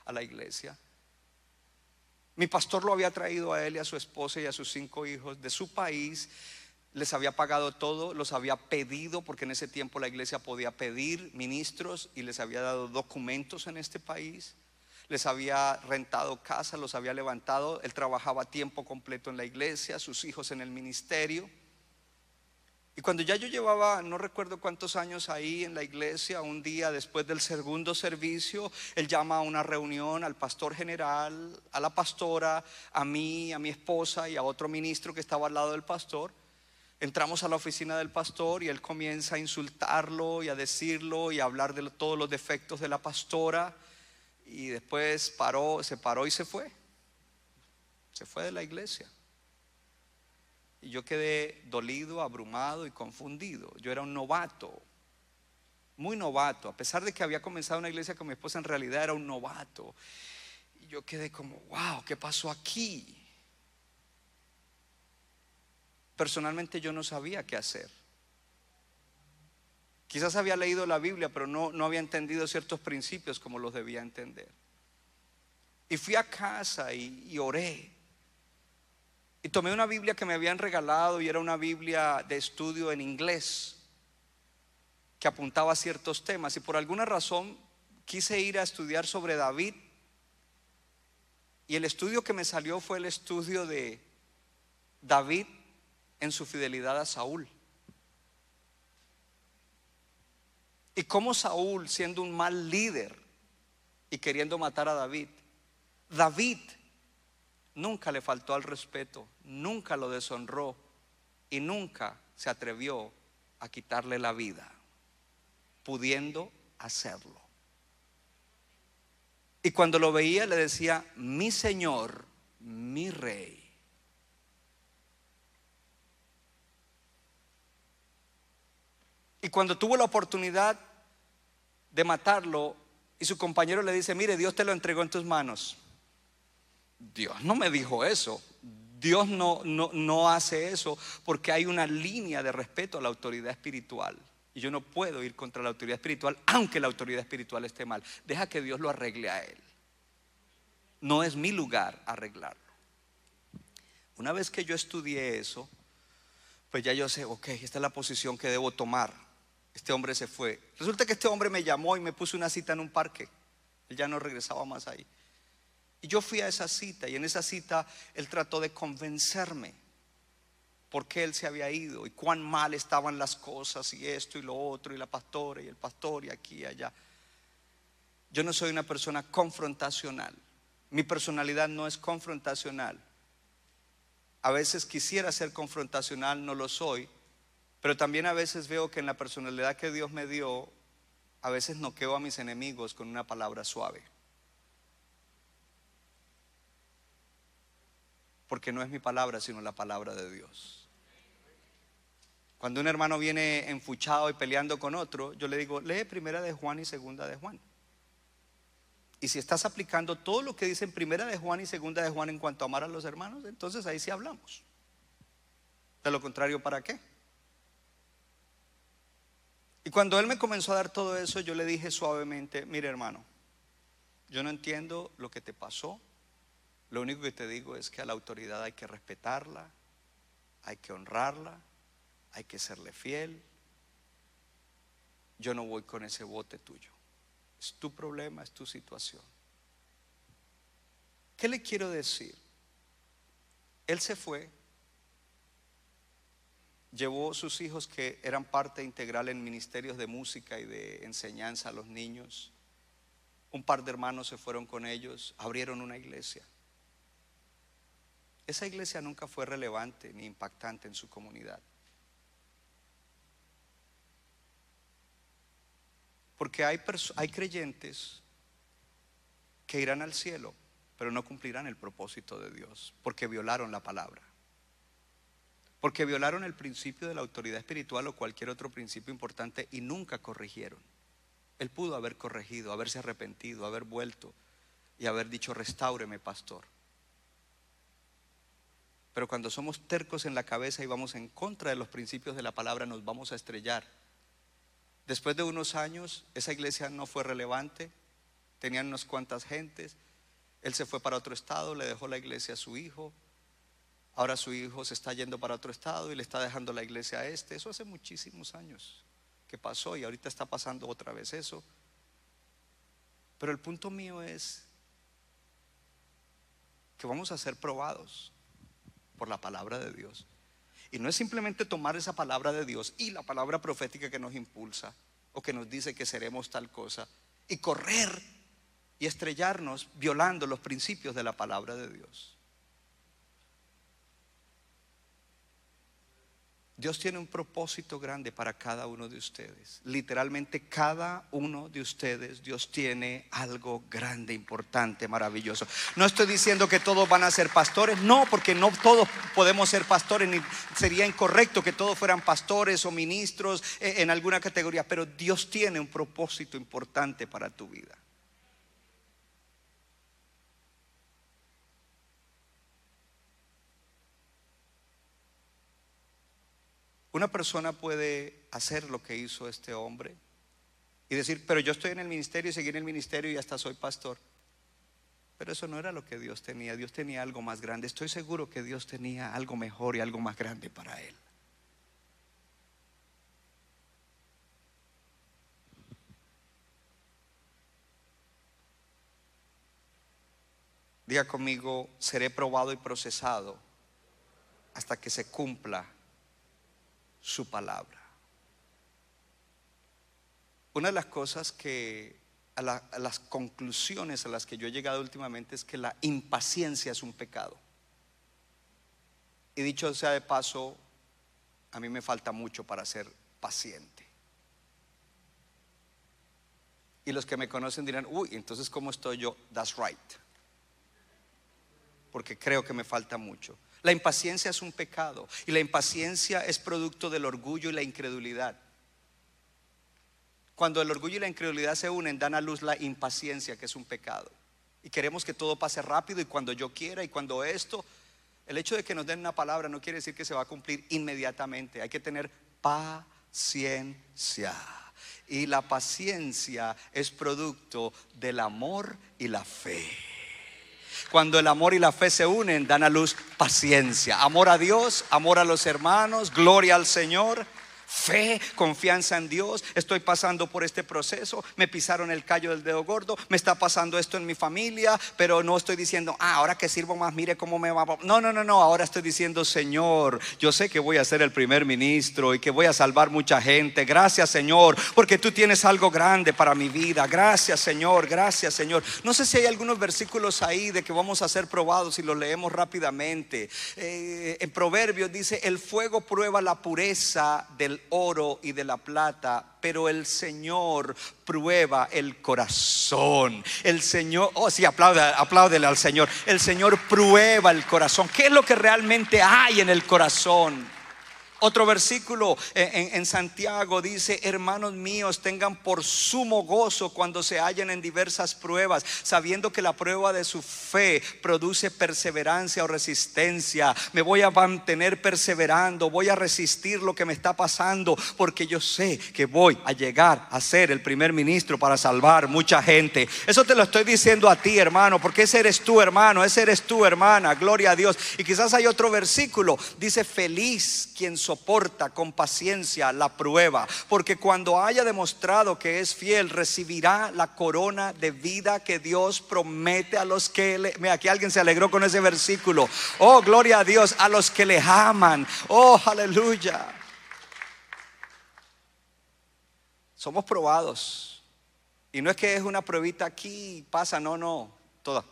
a la iglesia. Mi pastor lo había traído a él y a su esposa y a sus cinco hijos de su país. Les había pagado todo, los había pedido, porque en ese tiempo la iglesia podía pedir ministros y les había dado documentos en este país. Les había rentado casa, los había levantado. Él trabajaba tiempo completo en la iglesia, sus hijos en el ministerio. Y cuando ya yo llevaba, no recuerdo cuántos años ahí en la iglesia, un día después del segundo servicio, él llama a una reunión al pastor general, a la pastora, a mí, a mi esposa y a otro ministro que estaba al lado del pastor. Entramos a la oficina del pastor y él comienza a insultarlo y a decirlo y a hablar de todos los defectos de la pastora. Y después paró, se paró y se fue. Se fue de la iglesia. Y yo quedé dolido, abrumado y confundido. Yo era un novato, muy novato. A pesar de que había comenzado una iglesia con mi esposa, en realidad era un novato. Y yo quedé como, wow, ¿qué pasó aquí? Personalmente yo no sabía qué hacer. Quizás había leído la Biblia, pero no, no había entendido ciertos principios como los debía entender. Y fui a casa y, y oré. Y tomé una Biblia que me habían regalado y era una Biblia de estudio en inglés que apuntaba a ciertos temas. Y por alguna razón quise ir a estudiar sobre David. Y el estudio que me salió fue el estudio de David en su fidelidad a Saúl. Y cómo Saúl, siendo un mal líder y queriendo matar a David, David nunca le faltó al respeto, nunca lo deshonró y nunca se atrevió a quitarle la vida, pudiendo hacerlo. Y cuando lo veía le decía, mi Señor, mi Rey. Y cuando tuvo la oportunidad de matarlo, y su compañero le dice, mire, Dios te lo entregó en tus manos. Dios no me dijo eso. Dios no, no, no hace eso porque hay una línea de respeto a la autoridad espiritual. Y yo no puedo ir contra la autoridad espiritual, aunque la autoridad espiritual esté mal. Deja que Dios lo arregle a él. No es mi lugar arreglarlo. Una vez que yo estudié eso, pues ya yo sé, ok, esta es la posición que debo tomar. Este hombre se fue. Resulta que este hombre me llamó y me puso una cita en un parque. Él ya no regresaba más ahí. Y yo fui a esa cita y en esa cita él trató de convencerme por qué él se había ido y cuán mal estaban las cosas y esto y lo otro y la pastora y el pastor y aquí y allá. Yo no soy una persona confrontacional. Mi personalidad no es confrontacional. A veces quisiera ser confrontacional, no lo soy, pero también a veces veo que en la personalidad que Dios me dio, a veces noqueo a mis enemigos con una palabra suave. Porque no es mi palabra, sino la palabra de Dios. Cuando un hermano viene enfuchado y peleando con otro, yo le digo, lee primera de Juan y segunda de Juan. Y si estás aplicando todo lo que dice en primera de Juan y segunda de Juan en cuanto a amar a los hermanos, entonces ahí sí hablamos. De lo contrario, ¿para qué? Y cuando él me comenzó a dar todo eso, yo le dije suavemente, mire hermano, yo no entiendo lo que te pasó, lo único que te digo es que a la autoridad hay que respetarla, hay que honrarla, hay que serle fiel. Yo no voy con ese bote tuyo. Es tu problema, es tu situación. ¿Qué le quiero decir? Él se fue, llevó sus hijos que eran parte integral en ministerios de música y de enseñanza a los niños. Un par de hermanos se fueron con ellos, abrieron una iglesia. Esa iglesia nunca fue relevante ni impactante en su comunidad. Porque hay, hay creyentes que irán al cielo, pero no cumplirán el propósito de Dios, porque violaron la palabra. Porque violaron el principio de la autoridad espiritual o cualquier otro principio importante y nunca corrigieron. Él pudo haber corregido, haberse arrepentido, haber vuelto y haber dicho, restáureme, pastor. Pero cuando somos tercos en la cabeza y vamos en contra de los principios de la palabra, nos vamos a estrellar. Después de unos años, esa iglesia no fue relevante, tenían unas cuantas gentes, él se fue para otro estado, le dejó la iglesia a su hijo, ahora su hijo se está yendo para otro estado y le está dejando la iglesia a este. Eso hace muchísimos años que pasó y ahorita está pasando otra vez eso. Pero el punto mío es que vamos a ser probados por la palabra de Dios. Y no es simplemente tomar esa palabra de Dios y la palabra profética que nos impulsa o que nos dice que seremos tal cosa y correr y estrellarnos violando los principios de la palabra de Dios. Dios tiene un propósito grande para cada uno de ustedes. Literalmente cada uno de ustedes, Dios tiene algo grande, importante, maravilloso. No estoy diciendo que todos van a ser pastores, no, porque no todos podemos ser pastores, ni sería incorrecto que todos fueran pastores o ministros eh, en alguna categoría, pero Dios tiene un propósito importante para tu vida. Una persona puede hacer lo que hizo este hombre y decir, pero yo estoy en el ministerio y seguir en el ministerio y hasta soy pastor. Pero eso no era lo que Dios tenía. Dios tenía algo más grande. Estoy seguro que Dios tenía algo mejor y algo más grande para él. Diga conmigo, seré probado y procesado hasta que se cumpla su palabra. Una de las cosas que, a, las conclusiones a las que yo he llegado últimamente es que la impaciencia es un pecado. Y dicho sea de paso, a mí me falta mucho para ser paciente. Y los que me conocen dirán, uy, entonces ¿cómo estoy yo? That's right. Porque creo que me falta mucho. La impaciencia es un pecado y la impaciencia es producto del orgullo y la incredulidad. Cuando el orgullo y la incredulidad se unen, dan a luz la impaciencia, que es un pecado. Y queremos que todo pase rápido y cuando yo quiera y cuando esto, el hecho de que nos den una palabra no quiere decir que se va a cumplir inmediatamente. Hay que tener paciencia. Y la paciencia es producto del amor y la fe. Cuando el amor y la fe se unen, dan a luz paciencia. Amor a Dios, amor a los hermanos, gloria al Señor fe, confianza en Dios. Estoy pasando por este proceso, me pisaron el callo del dedo gordo, me está pasando esto en mi familia, pero no estoy diciendo, ah, ahora que sirvo más, mire cómo me va. No, no, no, no, ahora estoy diciendo, Señor, yo sé que voy a ser el primer ministro y que voy a salvar mucha gente. Gracias, Señor, porque tú tienes algo grande para mi vida. Gracias, Señor, gracias, Señor. No sé si hay algunos versículos ahí de que vamos a ser probados y los leemos rápidamente. Eh, en Proverbios dice, el fuego prueba la pureza del oro y de la plata, pero el Señor prueba el corazón. El Señor, oh sí, apláudele al Señor. El Señor prueba el corazón. ¿Qué es lo que realmente hay en el corazón? Otro versículo en, Santiago dice, hermanos míos, tengan por sumo gozo cuando se hallen en diversas pruebas, sabiendo que la prueba de su fe produce perseverancia o resistencia. Me voy a mantener perseverando, voy a resistir lo que me está pasando, porque yo sé que voy a llegar a ser el primer ministro para salvar mucha gente. Eso te lo estoy diciendo a ti, hermano, porque ese eres tú, hermano, ese eres tú, hermana, gloria a Dios. Y quizás hay otro versículo, dice, feliz quien soporta con paciencia la prueba, porque cuando haya demostrado que es fiel, recibirá la corona de vida que Dios promete a los que le... Mira, aquí alguien se alegró con ese versículo. Oh, gloria a Dios, a los que le aman. Oh, aleluya. Somos probados. Y no es que es una pruebita aquí, pasa, no, no. Toda,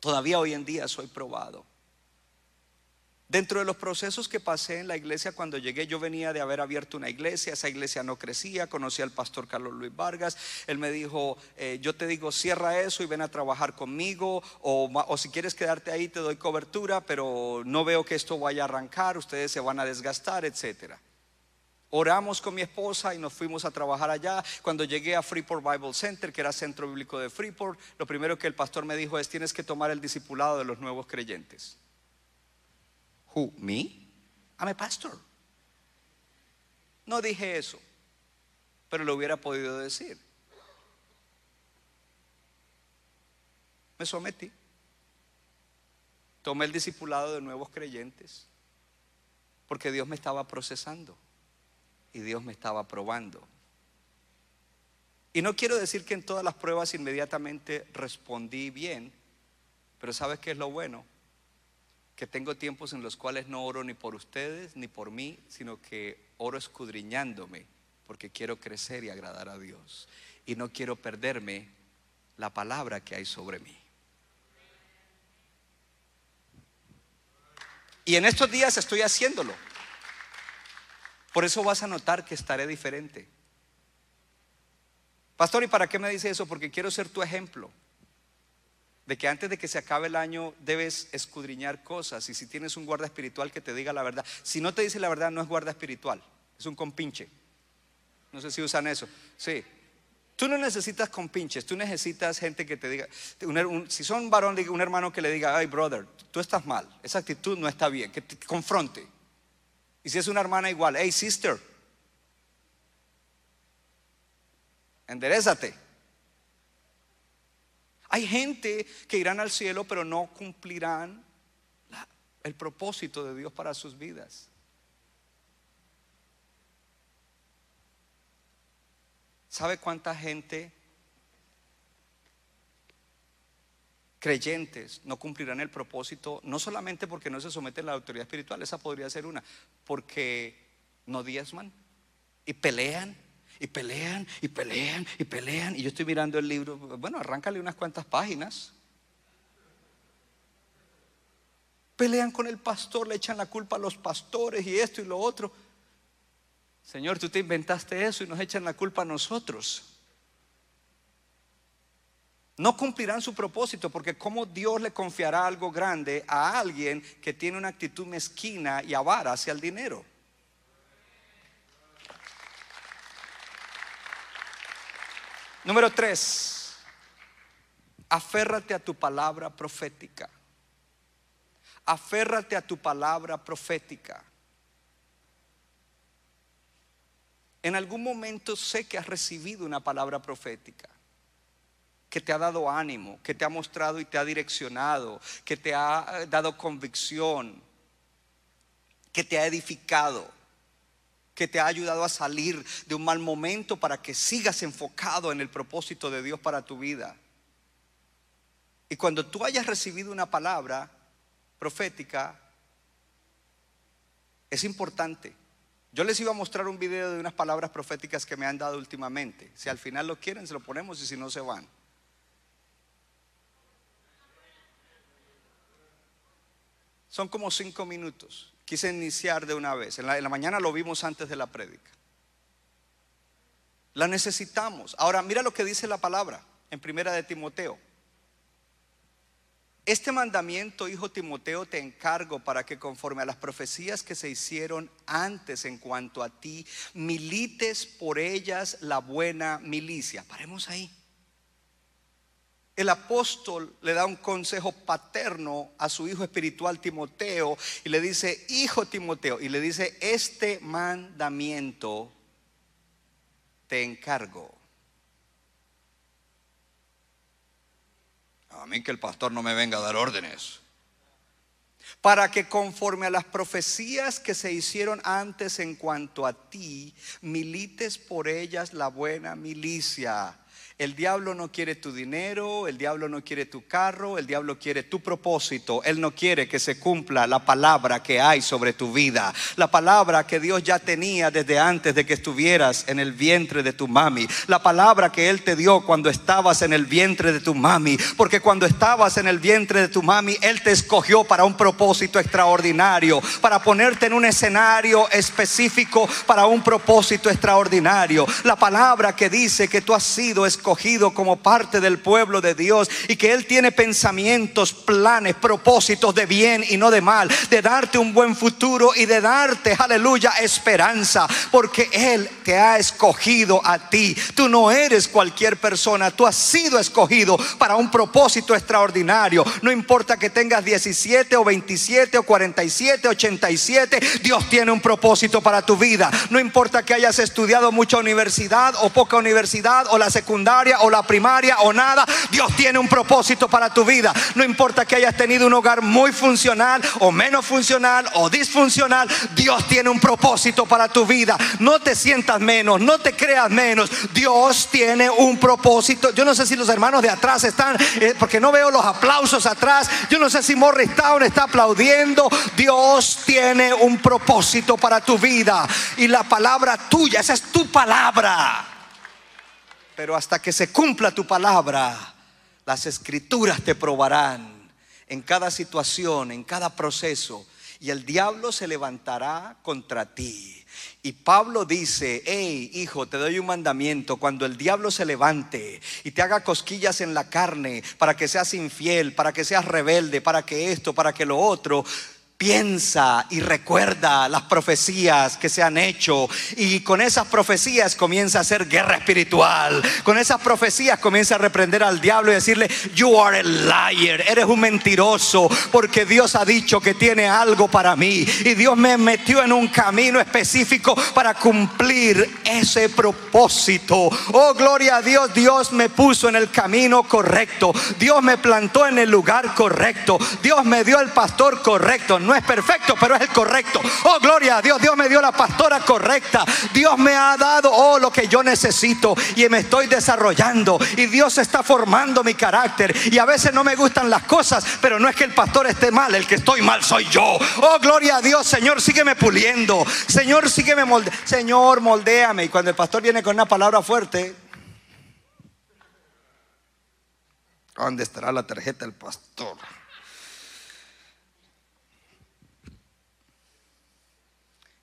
todavía hoy en día soy probado. Dentro de los procesos que pasé en la iglesia cuando llegué, yo venía de haber abierto una iglesia, esa iglesia no crecía, conocí al pastor Carlos Luis Vargas, él me dijo, eh, yo te digo, cierra eso y ven a trabajar conmigo, o, o si quieres quedarte ahí te doy cobertura, pero no veo que esto vaya a arrancar, ustedes se van a desgastar, etcétera. Oramos con mi esposa y nos fuimos a trabajar allá. Cuando llegué a Freeport Bible Center, que era centro bíblico de Freeport, lo primero que el pastor me dijo es, tienes que tomar el discipulado de los nuevos creyentes. Who, me? I'm a pastor. No dije eso, pero lo hubiera podido decir. Me sometí. Tomé el discipulado de nuevos creyentes porque Dios me estaba procesando y Dios me estaba probando. Y no quiero decir que en todas las pruebas inmediatamente respondí bien, pero ¿sabes qué es lo bueno? Que tengo tiempos en los cuales no oro ni por ustedes ni por mí, sino que oro escudriñándome, porque quiero crecer y agradar a Dios. Y no quiero perderme la palabra que hay sobre mí. Y en estos días estoy haciéndolo. Por eso vas a notar que estaré diferente. Pastor, ¿y para qué me dice eso? Porque quiero ser tu ejemplo. De que antes de que se acabe el año debes escudriñar cosas. Y si tienes un guarda espiritual que te diga la verdad. Si no te dice la verdad, no es guarda espiritual. Es un compinche. No sé si usan eso. Sí. Tú no necesitas compinches, tú necesitas gente que te diga, si son un varón, un hermano que le diga, ay brother, tú estás mal, esa actitud no está bien, que te confronte. Y si es una hermana igual, hey sister, enderezate. Hay gente que irán al cielo pero no cumplirán el propósito de Dios para sus vidas. ¿Sabe cuánta gente creyentes no cumplirán el propósito, no solamente porque no se someten a la autoridad espiritual, esa podría ser una, porque no diezman y pelean y pelean y pelean y pelean. Y yo estoy mirando el libro, bueno, arráncale unas cuantas páginas. Pelean con el pastor, le echan la culpa a los pastores y esto y lo otro. Señor, tú te inventaste eso y nos echan la culpa a nosotros. No cumplirán su propósito porque ¿cómo Dios le confiará algo grande a alguien que tiene una actitud mezquina y avara hacia el dinero? Número tres, aférrate a tu palabra profética. Aférrate a tu palabra profética. En algún momento sé que has recibido una palabra profética que te ha dado ánimo, que te ha mostrado y te ha direccionado, que te ha dado convicción, que te ha edificado, que te ha ayudado a salir de un mal momento para que sigas enfocado en el propósito de Dios para tu vida. Y cuando tú hayas recibido una palabra profética, es importante yo les iba a mostrar un video de unas palabras proféticas que me han dado últimamente. Si al final lo quieren, se lo ponemos y si no, se van. Son como cinco minutos. Quise iniciar de una vez. En la, mañana lo vimos antes de la prédica. La necesitamos. Ahora, mira lo que dice la palabra en primera de Timoteo. Este mandamiento, hijo Timoteo, te encargo para que conforme a las profecías que se hicieron antes en cuanto a ti, milites por ellas la buena milicia. Paremos ahí. El apóstol le da un consejo paterno a su hijo espiritual Timoteo y le dice, hijo Timoteo, y le dice, este mandamiento te encargo. A mí que el pastor no me venga a dar órdenes. Para que conforme a las profecías que se hicieron antes en cuanto a ti, milites por ellas la buena milicia el diablo no quiere tu dinero, el diablo no quiere tu carro, el diablo quiere tu propósito. Él no quiere que se cumpla la palabra que hay sobre tu vida. La palabra que Dios ya tenía desde antes de que estuvieras en el vientre de tu mami. La palabra que Él te dio cuando estabas en el vientre de tu mami. Porque cuando estabas en el vientre de tu mami, Él te escogió para un propósito extraordinario. Para ponerte en un escenario específico para un propósito extraordinario. La palabra que dice que tú has sido escogido escogido como parte del pueblo de Dios y que Él tiene pensamientos, planes, propósitos de bien y no de mal, de darte un buen futuro y de darte, aleluya, esperanza, porque Él te ha escogido a ti. Tú no eres cualquier persona, tú has sido escogido para un propósito extraordinario. No importa que tengas 17 o 27 o 47, 87, Dios tiene un propósito para tu vida. No importa que hayas estudiado mucha universidad o poca universidad o la secundaria o la primaria o nada, Dios tiene un propósito para tu vida. No importa que hayas tenido un hogar muy funcional o menos funcional o disfuncional, Dios tiene un propósito para tu vida. No te sientas menos, no te creas menos. Dios tiene un propósito. Yo no sé si los hermanos de atrás están, eh, porque no veo los aplausos atrás. Yo no sé si Morris Town está aplaudiendo. Dios tiene un propósito para tu vida. Y la palabra tuya, esa es tu palabra. Pero hasta que se cumpla tu palabra, las escrituras te probarán en cada situación, en cada proceso. Y el diablo se levantará contra ti. Y Pablo dice, hey hijo, te doy un mandamiento, cuando el diablo se levante y te haga cosquillas en la carne para que seas infiel, para que seas rebelde, para que esto, para que lo otro, Piensa y recuerda las profecías que se han hecho y con esas profecías comienza a hacer guerra espiritual. Con esas profecías comienza a reprender al diablo y decirle, you are a liar, eres un mentiroso porque Dios ha dicho que tiene algo para mí y Dios me metió en un camino específico para cumplir ese propósito. Oh, gloria a Dios, Dios me puso en el camino correcto. Dios me plantó en el lugar correcto. Dios me dio el pastor correcto no es perfecto, pero es el correcto. Oh, gloria a Dios, Dios me dio la pastora correcta. Dios me ha dado, oh, lo que yo necesito y me estoy desarrollando. Y Dios está formando mi carácter. Y a veces no me gustan las cosas, pero no es que el pastor esté mal, el que estoy mal soy yo. Oh, gloria a Dios, Señor, sígueme puliendo. Señor, sígueme moldeando. Señor, moldéame. Y cuando el pastor viene con una palabra fuerte, ¿dónde estará la tarjeta del pastor?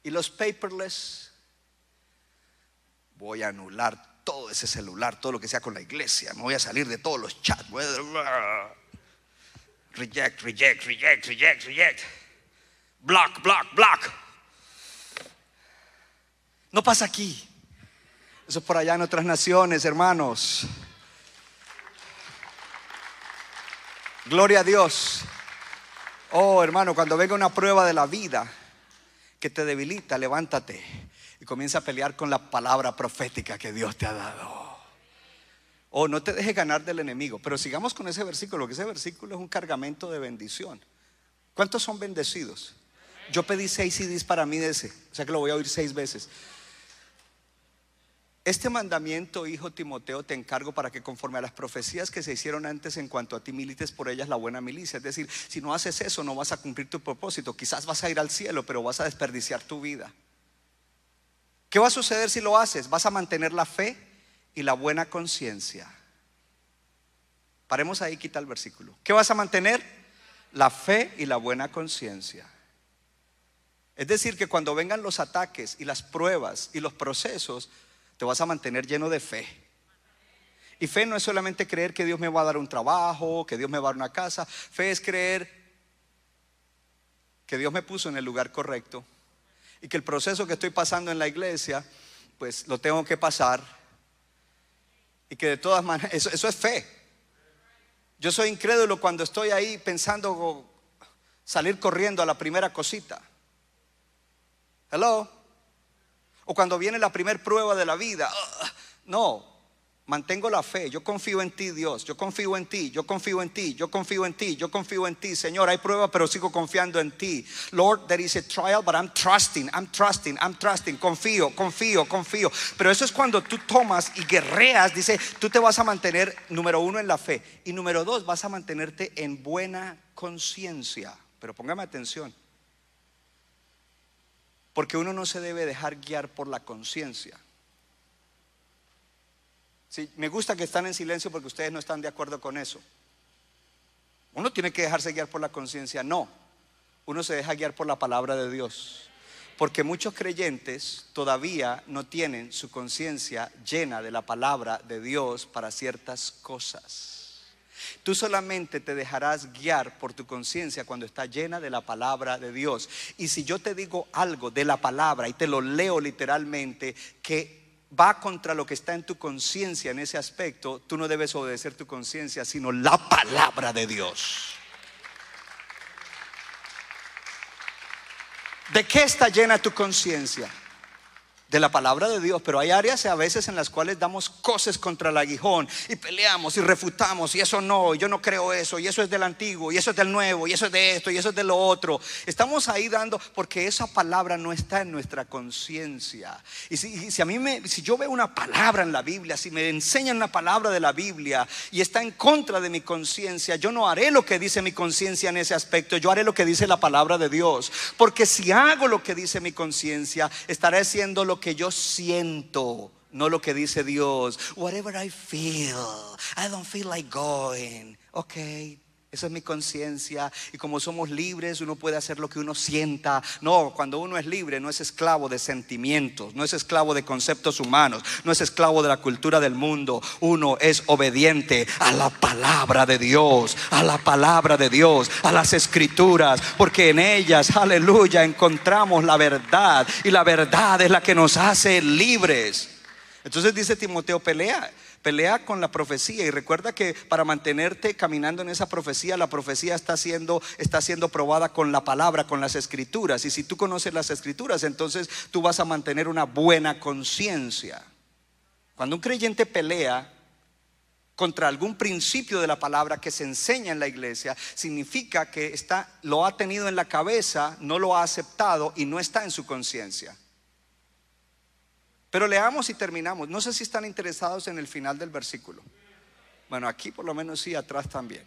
Y los paperless, voy a anular todo ese celular, todo lo que sea con la iglesia. Me voy a salir de todos los chats. Reject, reject, reject, reject, reject. Block, block, block. No pasa aquí. Eso es por allá en otras naciones, hermanos. Gloria a Dios. Oh, hermano, cuando venga una prueba de la vida, que te debilita, levántate y comienza a pelear con la palabra profética que Dios te ha dado. O no te dejes ganar del enemigo. Pero sigamos con ese versículo, que ese versículo es un cargamento de bendición. ¿Cuántos son bendecidos? Yo pedí seis CDs para mí de ese, o sea que lo voy a oír seis veces. Este mandamiento, hijo Timoteo, te encargo para que conforme a las profecías que se hicieron antes en cuanto a ti milites por ellas la buena milicia. Es decir, si no haces eso no vas a cumplir tu propósito. Quizás vas a ir al cielo, pero vas a desperdiciar tu vida. ¿Qué va a suceder si lo haces? Vas a mantener la fe y la buena conciencia. Paremos ahí, quita el versículo. ¿Qué vas a mantener? La fe y la buena conciencia. Es decir, que cuando vengan los ataques y las pruebas y los procesos, te vas a mantener lleno de fe. Y fe no es solamente creer que Dios me va a dar un trabajo, que Dios me va a dar una casa. Fe es creer que Dios me puso en el lugar correcto y que el proceso que estoy pasando en la iglesia, pues lo tengo que pasar. Y que de todas maneras, eso, es fe. Yo soy incrédulo cuando estoy ahí pensando salir corriendo a la primera cosita. Hello. O cuando viene la primer prueba de la vida. Ah, no, mantengo la fe. Yo confío en ti, Dios. Yo confío en ti. Yo confío en ti. Yo confío en ti. Yo confío en ti. Señor, hay prueba, pero sigo confiando en ti. Lord, there is a trial, but I'm trusting. I'm trusting. I'm trusting. Confío, confío, confío. Pero eso es cuando tú tomas y guerreas. Dice, tú te vas a mantener, número uno, en la fe. Y número dos, vas a mantenerte en buena conciencia. Pero póngame atención. Porque uno no se debe dejar guiar por la conciencia. Sí, me gusta que están en silencio porque ustedes no están de acuerdo con eso. Uno tiene que dejarse guiar por la conciencia. No, uno se deja guiar por la palabra de Dios. Porque muchos creyentes todavía no tienen su conciencia llena de la palabra de Dios para ciertas cosas. Tú solamente te dejarás guiar por tu conciencia cuando está llena de la palabra de Dios. Y si yo te digo algo de la palabra y te lo leo literalmente, que va contra lo que está en tu conciencia en ese aspecto, tú no debes obedecer tu conciencia, sino la palabra de Dios. ¿De qué está llena tu conciencia? De la palabra de Dios, pero hay áreas a veces en las cuales damos cosas contra el aguijón y peleamos y refutamos y eso no, yo no creo eso y eso es del antiguo y eso es del nuevo y eso es de esto y eso es de lo otro. Estamos ahí dando porque esa palabra no está en nuestra conciencia. Y si, si, a mí me, si yo veo una palabra en la Biblia, si me enseñan una palabra de la Biblia y está en contra de mi conciencia, yo no haré lo que dice mi conciencia en ese aspecto, yo haré lo que dice la palabra de Dios. Porque si hago lo que dice mi conciencia, estaré haciendo lo que que yo siento, no lo que dice Dios. Whatever I feel, I don't feel like going. Ok, esa es mi conciencia. Y como somos libres, uno puede hacer lo que uno sienta. No, cuando uno es libre, no es esclavo de sentimientos, no es esclavo de conceptos humanos, no es esclavo de la cultura del mundo. Uno es obediente a la palabra de Dios, a la palabra de Dios, a las escrituras, porque en ellas, aleluya, encontramos la verdad. Y la verdad es la que nos hace libres. Entonces dice Timoteo, pelea Pelea con la profecía y recuerda que para mantenerte caminando en esa profecía, la profecía está siendo, está siendo probada con la palabra, con las escrituras. Y si tú conoces las escrituras, entonces tú vas a mantener una buena conciencia. Cuando un creyente pelea, contra algún principio de la palabra que se enseña en la iglesia, significa que está, lo ha tenido en la cabeza, no lo ha aceptado y no está en su conciencia. Pero leamos y terminamos. No sé si están interesados en el final del versículo. Bueno, aquí por lo menos sí, atrás también.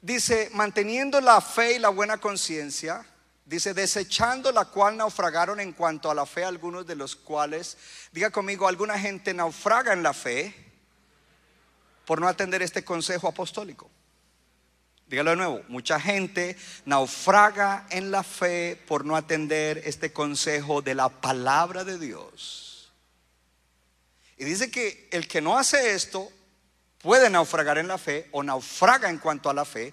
Dice, manteniendo la fe y la buena conciencia, dice, desechando la cual naufragaron en cuanto a la fe algunos de los cuales, diga conmigo, alguna gente naufraga en la fe por no atender este consejo apostólico. Dígalo de nuevo, mucha gente naufraga en la fe por no atender este consejo de la palabra de Dios. Y dice que el que no hace esto puede naufragar en la fe o naufraga en cuanto a la fe.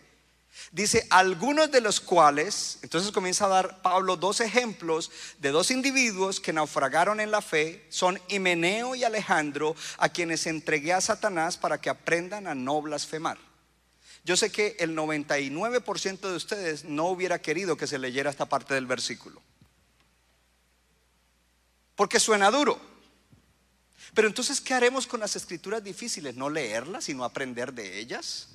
Dice, algunos de los cuales, entonces comienza a dar Pablo dos ejemplos de dos individuos que naufragaron en la fe, son Himeneo y Alejandro, a quienes entregué a Satanás para que aprendan a no blasfemar. Yo sé que el 99% de ustedes no hubiera querido que se leyera esta parte del versículo. Porque suena duro. Pero entonces, ¿qué haremos con las escrituras difíciles? ¿No leerlas, sino aprender de ellas?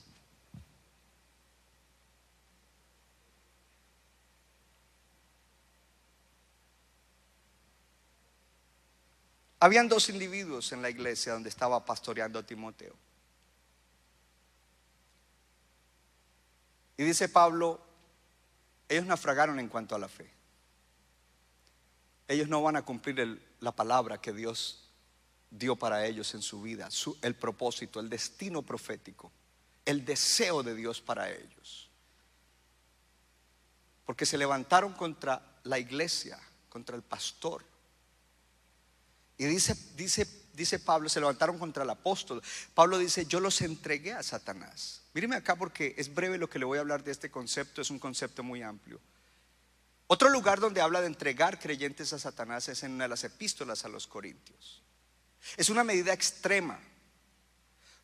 Habían dos individuos en la iglesia donde estaba pastoreando Timoteo. Y dice Pablo, ellos naufragaron en cuanto a la fe. Ellos no van a cumplir la palabra que Dios dio para ellos en su vida, el propósito, el destino profético, el deseo de Dios para ellos. Porque se levantaron contra la iglesia, contra el pastor. Y dice, dice, dice Pablo, se levantaron contra el apóstol. Pablo dice, yo los entregué a Satanás. Míreme acá porque es breve lo que le voy a hablar de este concepto, es un concepto muy amplio. Otro lugar donde habla de entregar creyentes a Satanás es en una de las epístolas a los Corintios. Es una medida extrema.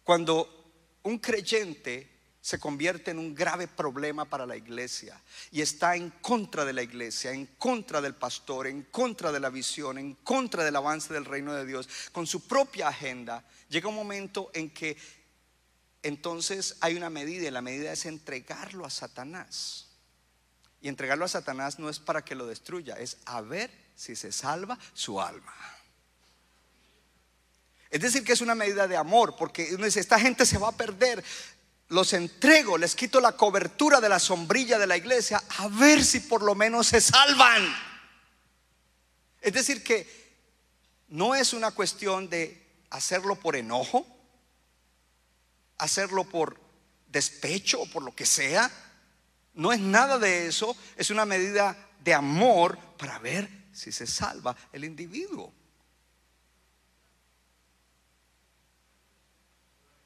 Cuando un creyente se convierte en un grave problema para la iglesia y está en contra de la iglesia, en contra del pastor, en contra de la visión, en contra del avance del reino de Dios, con su propia agenda, llega un momento en que entonces hay una medida y la medida es entregarlo a Satanás. Y entregarlo a Satanás no es para que lo destruya, es a ver si se salva su alma. Es decir, que es una medida de amor, porque uno dice, esta gente se va a perder. Los entrego, les quito la cobertura de la sombrilla de la iglesia, a ver si por lo menos se salvan. Es decir, que no es una cuestión de hacerlo por enojo, hacerlo por despecho o por lo que sea. No es nada de eso, es una medida de amor para ver si se salva el individuo.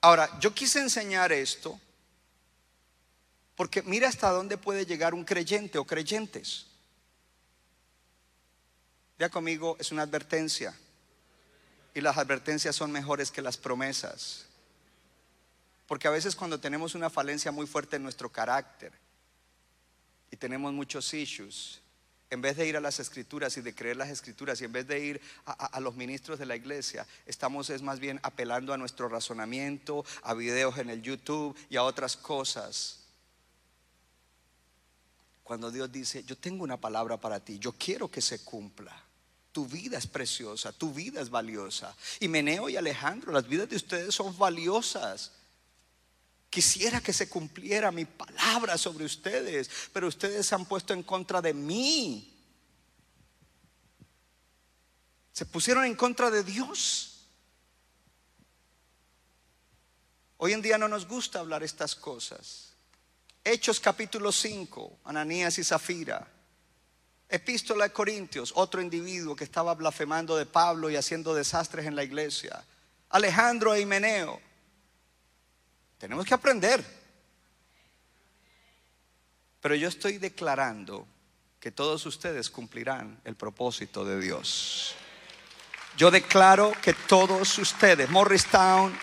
Ahora, yo quise enseñar esto porque mira hasta dónde puede llegar un creyente o creyentes. Ya conmigo, es una advertencia. Y las advertencias son mejores que las promesas. Porque a veces cuando tenemos una falencia muy fuerte en nuestro carácter y tenemos muchos issues, en vez de ir a las escrituras y de creer las escrituras y en vez de ir a, los ministros de la iglesia, estamos es más bien apelando a nuestro razonamiento, a videos en el YouTube y a otras cosas. Cuando Dios dice, yo tengo una palabra para ti, yo quiero que se cumpla. Tu vida es preciosa, tu vida es valiosa. Y Meneo y Alejandro, las vidas de ustedes son valiosas. Quisiera que se cumpliera mi palabra sobre ustedes, pero ustedes se han puesto en contra de mí. Se pusieron en contra de Dios. Hoy en día no nos gusta hablar estas cosas. Hechos capítulo 5, Ananías y Zafira. Epístola de Corintios, otro individuo que estaba blasfemando de Pablo y haciendo desastres en la iglesia. Alejandro e Himeneo. Tenemos que aprender. Pero yo estoy declarando que todos ustedes cumplirán el propósito de Dios. Yo declaro que todos ustedes, Morristown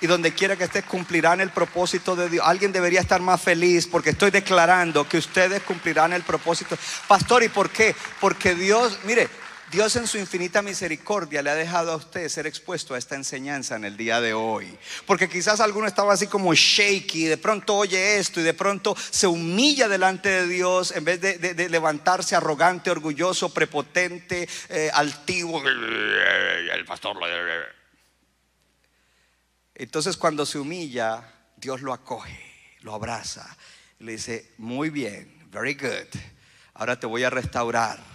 y donde quiera que estés, cumplirán el propósito de Dios. Alguien debería estar más feliz porque estoy declarando que ustedes cumplirán el propósito. Pastor, ¿y por qué? Porque Dios, mire, Dios en su infinita misericordia le ha dejado a usted ser expuesto a esta enseñanza en el día de hoy. Porque quizás alguno estaba así como shaky, de pronto oye esto y de pronto se humilla delante de Dios en vez de, levantarse arrogante, orgulloso, prepotente, eh, altivo. El pastor Entonces cuando se humilla, Dios lo acoge, lo abraza. Le dice, muy bien, very good. Ahora te voy a restaurar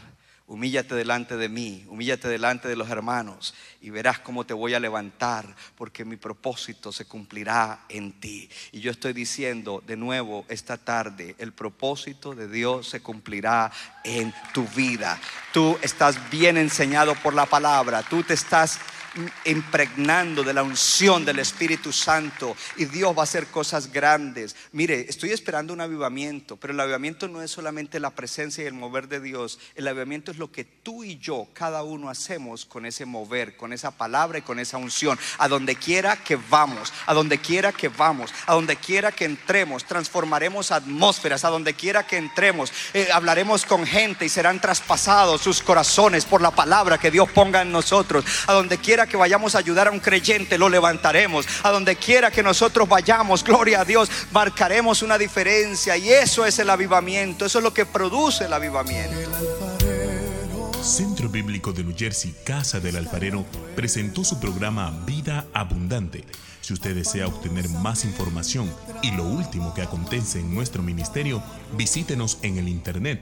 Humíllate delante de mí, humíllate delante de los hermanos y verás cómo te voy a levantar porque mi propósito se cumplirá en ti. Y yo estoy diciendo de nuevo esta tarde, el propósito de Dios se cumplirá en tu vida. Tú estás bien enseñado por la palabra, tú te estás impregnando de la unción del Espíritu Santo y Dios va a hacer cosas grandes. Mire, estoy esperando un avivamiento, pero el avivamiento no es solamente la presencia y el mover de Dios, el avivamiento es lo que tú y yo, cada uno hacemos con ese mover, con esa palabra y con esa unción, a donde quiera que vamos, a donde quiera que vamos, a donde quiera que entremos, transformaremos atmósferas, a donde quiera que entremos, eh, hablaremos con gente y serán traspasados sus corazones por la palabra que Dios ponga en nosotros, a donde quiera que vayamos a ayudar a un creyente, lo levantaremos. A donde quiera que nosotros vayamos, gloria a Dios, marcaremos una diferencia. Y eso es el avivamiento, eso es lo que produce el avivamiento. Centro Bíblico de New Jersey, Casa del Alfarero, presentó su programa Vida Abundante. Si usted desea obtener más información y lo último que acontece en nuestro ministerio, visítenos en el internet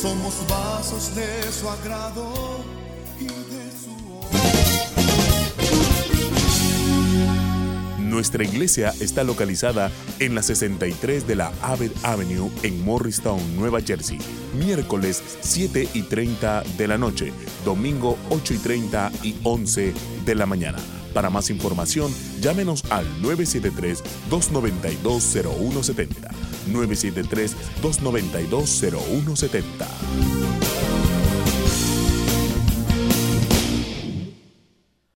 somos vasos de su agrado y de su Nuestra iglesia está localizada en la 63 de la Abbott Avenue en Morristown, Nueva Jersey. Miércoles 7 y 30 de la noche, domingo 8 y 30 y 11 de la mañana. Para más información, llámenos al 973-292-0170. 973-292-0170.